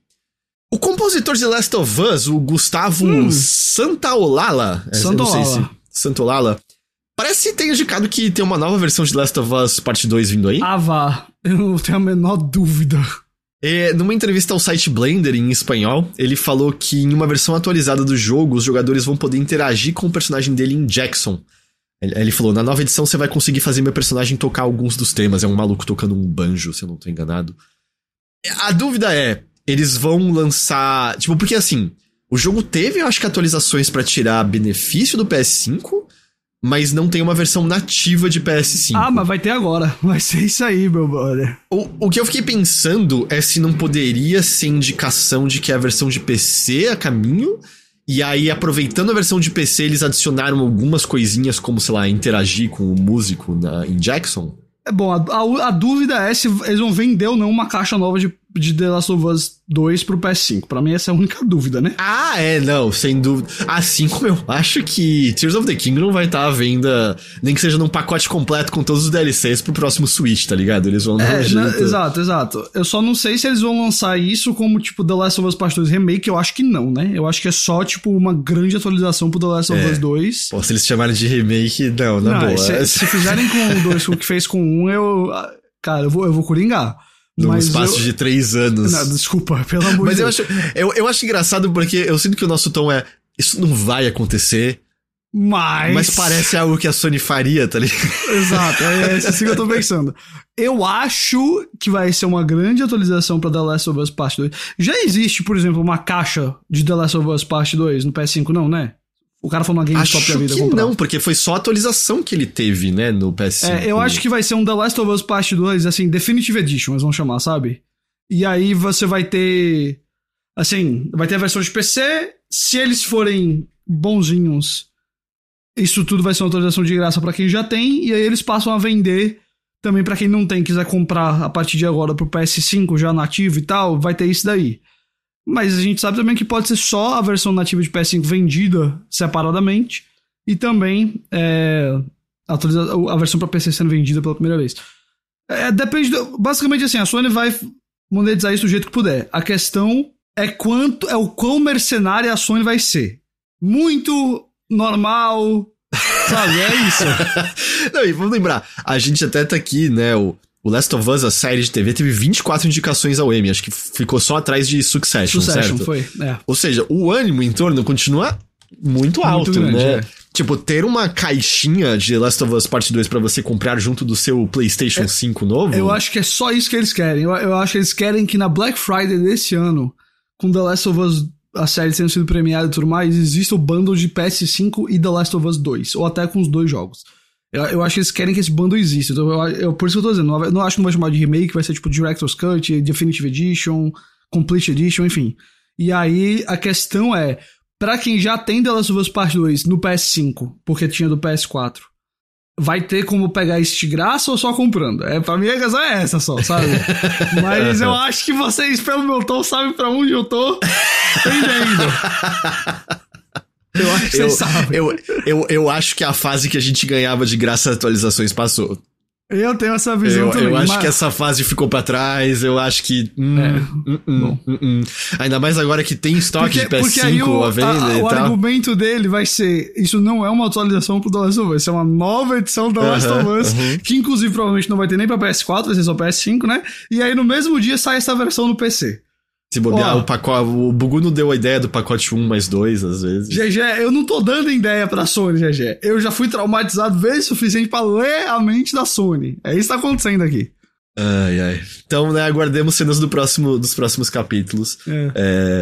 O compositor de Last of Us, o Gustavo hum. Santaolala, é, Santaolala. Se, Santaolala, parece ter indicado que tem uma nova versão de Last of Us Parte 2 vindo aí. Ah, vá. Eu não tenho a menor dúvida. É, numa entrevista ao site Blender em espanhol, ele falou que em uma versão atualizada do jogo, os jogadores vão poder interagir com o personagem dele em Jackson. Ele falou: na nova edição você vai conseguir fazer meu personagem tocar alguns dos temas. É um maluco tocando um banjo, se eu não tô enganado. A dúvida é: eles vão lançar. Tipo, porque assim, o jogo teve, eu acho que, atualizações para tirar benefício do PS5 mas não tem uma versão nativa de PS5. Ah, mas vai ter agora. Vai ser isso aí, meu brother. O, o que eu fiquei pensando é se não poderia ser indicação de que a versão de PC é a caminho. E aí, aproveitando a versão de PC, eles adicionaram algumas coisinhas, como, sei lá, interagir com o músico na, em Jackson. É bom, a, a, a, dúvida é se eles vão vender ou não uma caixa nova de de The Last of Us 2 pro PS5. Pra mim, essa é a única dúvida, né? Ah, é, não, sem dúvida. Assim como eu acho que Tears of the Kingdom vai estar à venda, nem que seja num pacote completo com todos os DLCs pro próximo Switch, tá ligado? Eles vão É, um exato, exato. Eu só não sei se eles vão lançar isso como, tipo, The Last of Us Part 2 Remake. Eu acho que não, né? Eu acho que é só, tipo, uma grande atualização pro The Last of É. Us 2. Pô, se eles chamarem de remake, não, na não, boa. se, se fizerem com o 2 o que fez com o 1, eu. ah, Cara, eu vou, eu vou coringar. Num Mas espaço eu, de três anos. Não, desculpa, pelo amor Mas de eu Deus. acho, eu, eu acho engraçado porque eu sinto que o nosso tom é. Isso não vai acontecer, Mas. mas parece algo que a Sony faria, tá ligado? Exato, é isso assim que eu tô pensando. Eu acho que vai ser uma grande atualização pra The Last of Us Part 2. Já existe, por exemplo, uma caixa de The Last of Us Part 2 no PS5, não, né? O cara falou na GameStop Acho da vida que comprar. não, porque foi só a atualização que ele teve, né, no PS5. É, eu acho que vai ser um The Last of Us Part 2, assim, Definitive Edition, eles vão chamar, sabe? E aí você vai ter. Assim, vai ter a versão de PC. Se eles forem bonzinhos, isso tudo vai ser uma atualização de graça pra quem já tem. E aí eles passam a vender também pra quem não tem, quiser comprar a partir de agora pro PS5 já nativo e tal, vai ter isso daí. Mas a gente sabe também que pode ser só a versão nativa de PS5 vendida separadamente. E também é, a, a versão pra PC sendo vendida pela primeira vez. É, depende. do- basicamente assim, a Sony vai monetizar isso do jeito que puder. A questão é quanto é o quão mercenária a Sony vai ser. Muito normal, sabe? É isso. Não, e vamos lembrar, a gente até tá aqui, né, o, o Last of Us, a série de TV, teve 24 indicações ao Emmy, acho que ficou só atrás de Succession, Succession certo? foi. É. Ou seja, o ânimo em torno continua muito alto, grande, né? é. Tipo, ter uma caixinha de Last of Us Part 2 pra você comprar junto do seu PlayStation 5 novo. Eu acho que é só isso que eles querem. Eu, eu acho que eles querem que na Black Friday desse ano, com The Last of Us, a série sendo sido premiada e tudo mais, exista o bundle de PS5 e The Last of Us 2, ou até com os dois jogos. Eu, eu acho que eles querem que esse bundle exista. Então, eu, eu- por isso que eu tô dizendo. não- Eu não acho que não vai chamar de remake, vai ser tipo Director's Cut, Definitive Edition, Complete Edition, enfim. E aí a questão é, pra quem já tem The Last of Us Part 2 no PS5, porque tinha do PS4, vai ter como pegar isso de graça ou só comprando? É, pra mim a questão é essa só, sabe? Mas eu acho que vocês, pelo meu tom, sabem pra onde eu tô entendendo. Eu acho que Eu, vocês sabem. eu, eu, eu acho que a fase que a gente ganhava de graça atualizações passou. Eu tenho essa visão Eu, também. eu acho mas- que essa fase ficou pra trás, eu acho que. hum, É, hum, hum, hum, hum. Ainda mais agora que tem estoque Porque, de porque PS5 aí o, à venda a- e o tal. argumento dele vai ser: isso não é uma atualização pro The Last of Us, isso é uma nova edição do The Last of Us, que inclusive provavelmente não vai ter nem pra PS4, vai ser só PS5, né? E aí no mesmo dia sai essa versão no PC. Se bobear, Ó. o pacote. O Bugu não deu a ideia do pacote 1 mais 2, às vezes. GG, eu não tô dando ideia pra Sony, GG. Eu já fui traumatizado vezes suficiente pra ler a mente da Sony. É isso que tá acontecendo aqui. Ai, ai. Então, né, aguardemos cenas do próximo, dos próximos capítulos É.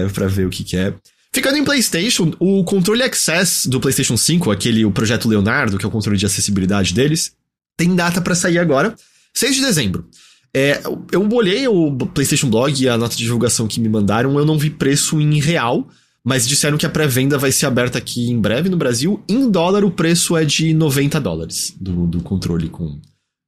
é, pra ver o que, que é. Ficando em PlayStation, o controle Access do PlayStation 5, aquele o projeto Leonardo, que é o controle de acessibilidade deles, tem data pra sair agora, 6 de dezembro. É, eu olhei o PlayStation Blog e a nota de divulgação que me mandaram, eu não vi preço em real, mas disseram que a pré-venda vai ser aberta aqui em breve no Brasil. Em dólar, o preço é de 90 dólares do, do controle com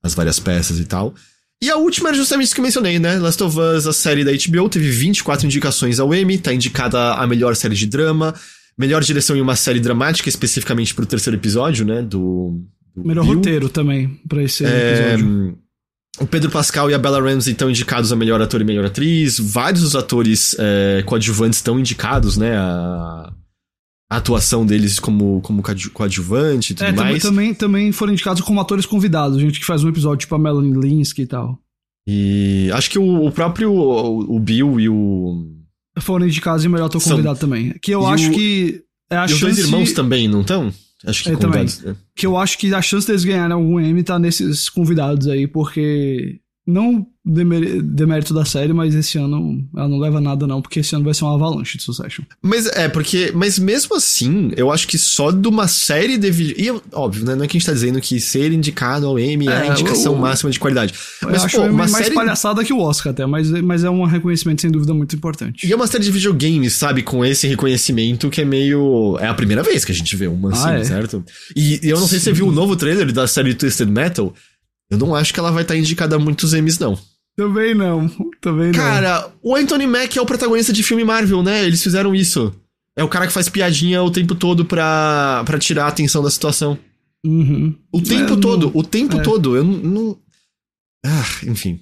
as várias peças e tal. E a última era justamente isso que eu mencionei, né? Last of Us, a série da HBO, teve 24 indicações ao Emmy, tá indicada a melhor série de drama, melhor direção em uma série dramática, especificamente pro terceiro episódio, né? Do. do Melhor Bill. roteiro também pra esse É, episódio. O Pedro Pascal e a Bella Ramsey estão indicados a melhor ator e melhor atriz. Vários dos atores é, coadjuvantes estão indicados, né? A, a atuação deles como, como coadju- coadjuvante e tudo É, mais. também, também foram indicados como atores convidados, gente que faz um episódio tipo a Melanie Linsky e tal. E acho que o, o próprio o, o Bill e o. Foram indicados em melhor ator São- convidado também. Que eu E acho o- que é a e os dois chance irmãos também, não estão? Acho que É, convidados. né? que eu acho que a chance deles ganharem algum Emmy tá nesses convidados aí, porque não demérito da série, mas esse ano ela não leva nada não, porque esse ano vai ser uma avalanche de Succession. Mas é, porque. Mas mesmo assim, eu acho que só de uma série de vídeos. E óbvio, né? Não é que a gente tá dizendo que ser indicado ao Emmy é, É, a indicação máxima de qualidade. Mas, eu acho pô, uma mais série. palhaçada que o Oscar até, mas, mas é um reconhecimento sem dúvida muito importante. E é uma série de videogames, sabe? Com esse reconhecimento que é meio. É a primeira vez que a gente vê uma assim, Ah, é? certo? E, e eu não sei se você viu o novo trailer da série Twisted Metal. Eu não acho que ela vai estar indicada a muitos Emmys, não. Também não, também não. Cara, o Anthony Mack é o protagonista de filme Marvel, né? Eles fizeram isso. É o cara que faz piadinha o tempo todo pra, pra tirar a atenção da situação. Uhum. O tempo É, todo, não- o tempo é. todo. Eu não, não. Ah, enfim.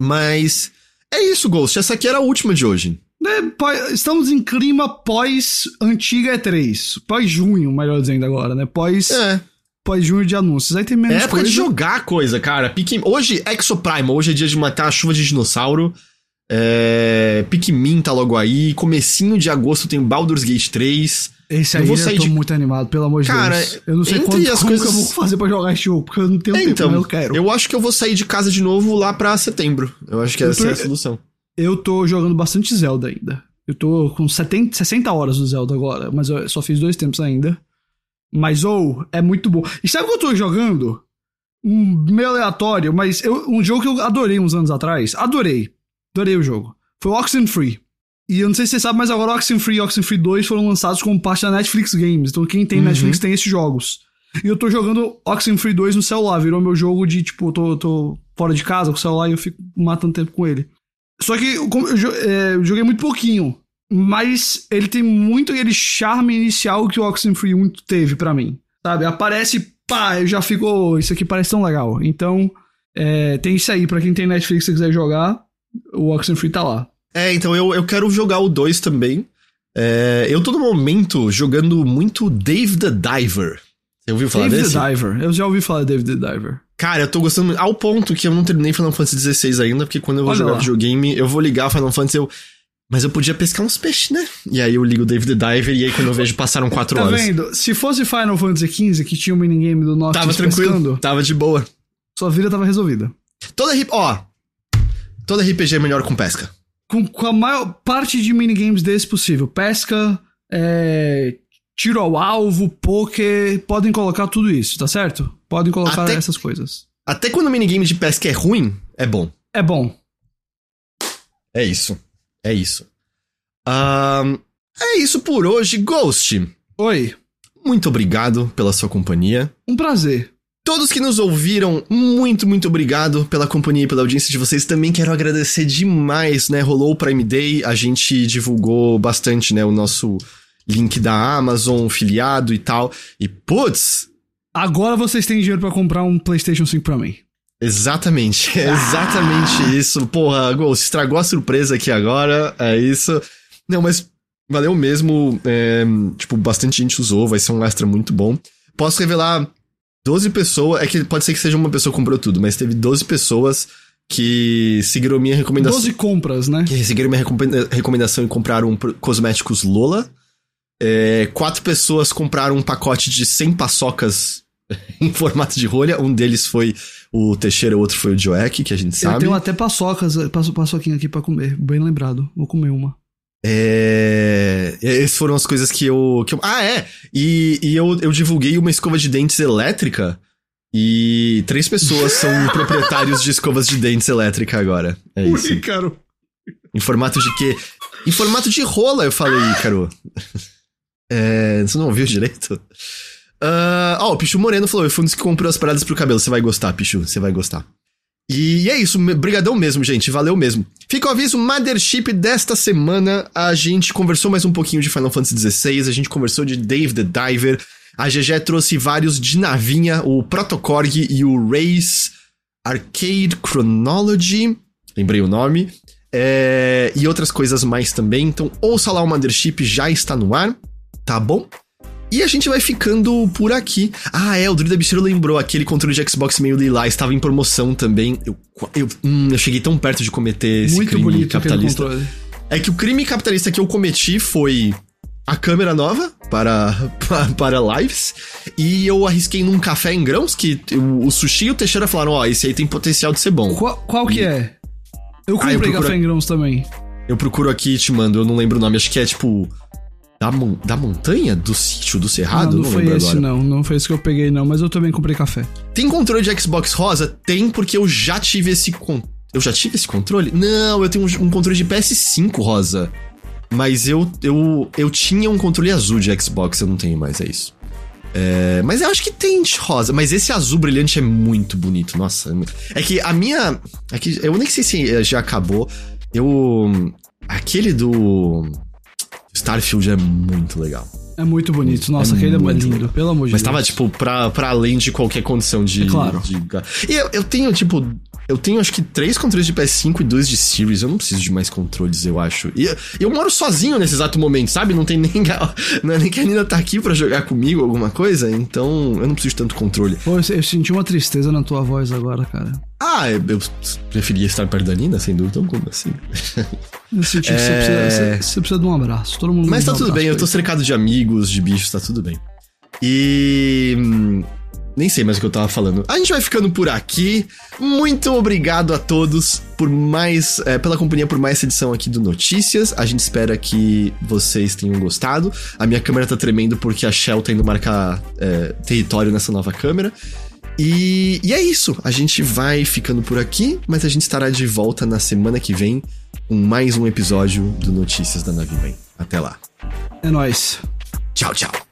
Mas. É isso, Ghost. Essa aqui era a última de hoje. É, estamos em clima pós-antiga E3. Pós-junho, melhor dizendo agora, né? Pós, É. pós-junho de anúncios. Aí tem É menos época coisa. de jogar coisa, cara. Pique... Hoje, Exoprimal. Hoje é dia de matar a chuva de dinossauro. É... Pikmin tá logo aí. Comecinho de agosto tem Baldur's Gate 3. Esse Eu aí eu sair tô de- muito animado, pelo amor de Cara, Deus. Eu não sei quanto, as coisas- que eu vou fazer pra jogar esse jogo, porque eu não tenho É, tempo, então, eu quero. eu acho que eu vou sair de casa de novo lá pra setembro. Eu acho que Eu essa tô- é a solução. Eu tô jogando bastante Zelda ainda. Eu tô com 70, 60 horas do Zelda agora, mas eu só fiz dois tempos ainda. Mas, ou, é muito bom. E sabe o que eu tô jogando? Um meio aleatório, mas eu- um jogo que eu adorei uns anos atrás. Adorei. Adorei o jogo. Foi o Oxenfree. E eu não sei se você sabe, mas agora Oxenfree e Oxenfree 2 foram lançados como parte da Netflix Games. Então quem tem Uhum. Netflix tem esses jogos. E eu tô jogando Oxenfree 2 no celular. Virou meu jogo de, tipo, eu tô, tô fora de casa com o celular e eu fico matando tempo com ele. Só que como eu, é, eu joguei muito pouquinho. Mas ele tem muito aquele charme inicial que o Oxenfree 1 teve pra mim. Sabe? Aparece, pá, eu já fico, "Oh, isso aqui parece tão legal. Então, é, tem isso aí. Pra quem tem Netflix e quiser jogar, o Oxenfree tá lá. É, então eu, eu quero jogar o 2 também. É, eu tô no momento jogando muito Dave the Diver. Você ouviu falar Dave desse? the Diver. Eu já ouvi falar de Dave the Diver. Cara, eu tô gostando. Ao ponto que eu não terminei Final Fantasy XVI ainda, porque quando eu vou Olha jogar lá. videogame, eu vou ligar Final Fantasy eu. Mas eu podia pescar uns peixes, né? E aí eu ligo o Dave the Diver e aí quando eu vejo passaram 4 Tá horas. vendo? Se fosse Final Fantasy XV, que tinha o minigame do Noctis Tava tranquilo, pescando, tava de boa. sua vida tava resolvida. Toda RP. Ó. Toda RPG é melhor com pesca. com, com a maior parte de minigames desse possível. Pesca, é, tiro ao alvo, poker, podem colocar tudo isso, tá certo? Podem colocar Até- essas coisas. Até quando o minigame de pesca é ruim, é bom. É bom. É isso. É isso. Ahn, é isso por hoje, Ghost. Oi, Muito obrigado pela sua companhia. um prazer. Todos que nos ouviram, muito, muito obrigado pela companhia e pela audiência de vocês. Também quero agradecer demais, né? Rolou o Prime Day, a gente divulgou bastante, né? O nosso link da Amazon, filiado e tal. E, putz, Agora vocês têm dinheiro pra comprar um PlayStation 5 pra mim. Exatamente, é exatamente isso. Porra, Ghost, estragou a surpresa aqui agora, é isso. Não, mas valeu mesmo. é, tipo, bastante gente usou, vai ser um extra muito bom. Posso revelar 12 pessoas. É que pode ser que seja uma pessoa que comprou tudo, mas teve 12 pessoas que seguiram minha recomendação. 12 compras, né? Que seguiram minha recomenda- recomendação e compraram cosméticos Lola. É, quatro pessoas compraram um pacote de 100 paçocas em formato de rolha. Um deles foi o Teixeira, o outro foi o Joek, que a gente Eu sabe. tenho até paçocas, passo, paçoquinha aqui pra comer. Bem lembrado. Vou comer uma. É... Essas foram as coisas que eu. que eu- Ah, é! E, e eu, eu divulguei uma escova de dentes elétrica. E três pessoas são proprietários de escovas de dentes elétrica agora. É isso. Ícaro. Em formato de quê? Em formato de rola, eu falei, Ícaro. É, você não ouviu direito? Ah, Ó, o Pichu Moreno falou, eu fui um dos que comprou as paradas pro cabelo. Você vai gostar, Pichu, você vai gostar. E é isso, brigadão mesmo, gente, valeu mesmo. Fica o aviso, Mothership desta semana, a gente conversou mais um pouquinho de Final Fantasy XVI, a gente conversou de Dave the Diver, a GG trouxe vários de navinha, o Protocorg e o Race Arcade Chronology, lembrei o nome, é, e outras coisas mais também, então ouça lá o Mothership, já está no ar, tá bom? E a gente vai ficando por aqui. Ah, é, o Druida Bicheiro lembrou, aquele controle de Xbox meio lilás estava em promoção também. Eu, eu, hum, eu cheguei tão perto de cometer esse Muito crime bonito capitalista. É que o crime capitalista que eu cometi foi a câmera nova para, pa- para lives. E eu arrisquei num café em grãos que o, o Sushi e o Teixeira falaram: Ó, esse aí tem potencial de ser bom. Qual, qual que é? Eu Ah, eu comprei procuro- café em grãos também. Eu procuro aqui e te mando, eu não lembro o nome, acho que é tipo. Da, da montanha? Do sítio? Do cerrado? não, Eu não foi esse agora. não. Não foi esse que eu peguei não, mas eu também comprei café. Tem controle de Xbox rosa? Tem, porque eu já tive esse con... Eu já tive esse controle? Não, eu tenho um, um controle de PS5 rosa. Mas eu, eu, eu tinha um controle azul de Xbox, eu não tenho mais, é isso. É, mas eu acho que tem rosa. Mas esse azul brilhante é muito bonito. Nossa. É que a minha. É que eu nem sei se já acabou. Eu. Aquele do. Starfield é muito legal. É muito bonito. Nossa, é aquele é muito lindo. Legal. Pelo amor de Mas Deus. Mas tava, tipo, pra, pra além de qualquer condição de. É claro. De... E eu, eu tenho, tipo, eu tenho acho que três controles de PS5 e dois de Series. Eu não preciso de mais controles, eu acho. E eu moro sozinho nesse exato momento, sabe? Não tem nem. Não é nem que a Nina tá aqui para jogar comigo alguma coisa. Então eu não preciso de tanto controle. Pô, eu, eu senti uma tristeza na tua voz agora, cara. Ah, eu, preferia estar perto da Nina, sem dúvida alguma, assim. Eu senti que é... você, precisa, você, você, precisa, de um abraço. Todo mundo Mas tá um tudo bem, eu tô cercado de amigos, de bichos, tá tudo bem. E. Hum, nem sei mais o que eu tava falando. A gente vai ficando por aqui. Muito obrigado a todos por mais. É, pela companhia por mais essa edição aqui do Notícias. A gente espera que vocês tenham gostado. A minha câmera tá tremendo porque a Shell tá indo marcar é, território nessa nova câmera. E, e é isso. A gente vai ficando por aqui, mas a gente estará de volta na semana que vem com mais um episódio do Notícias da Nave Até lá. É nóis. Tchau, tchau.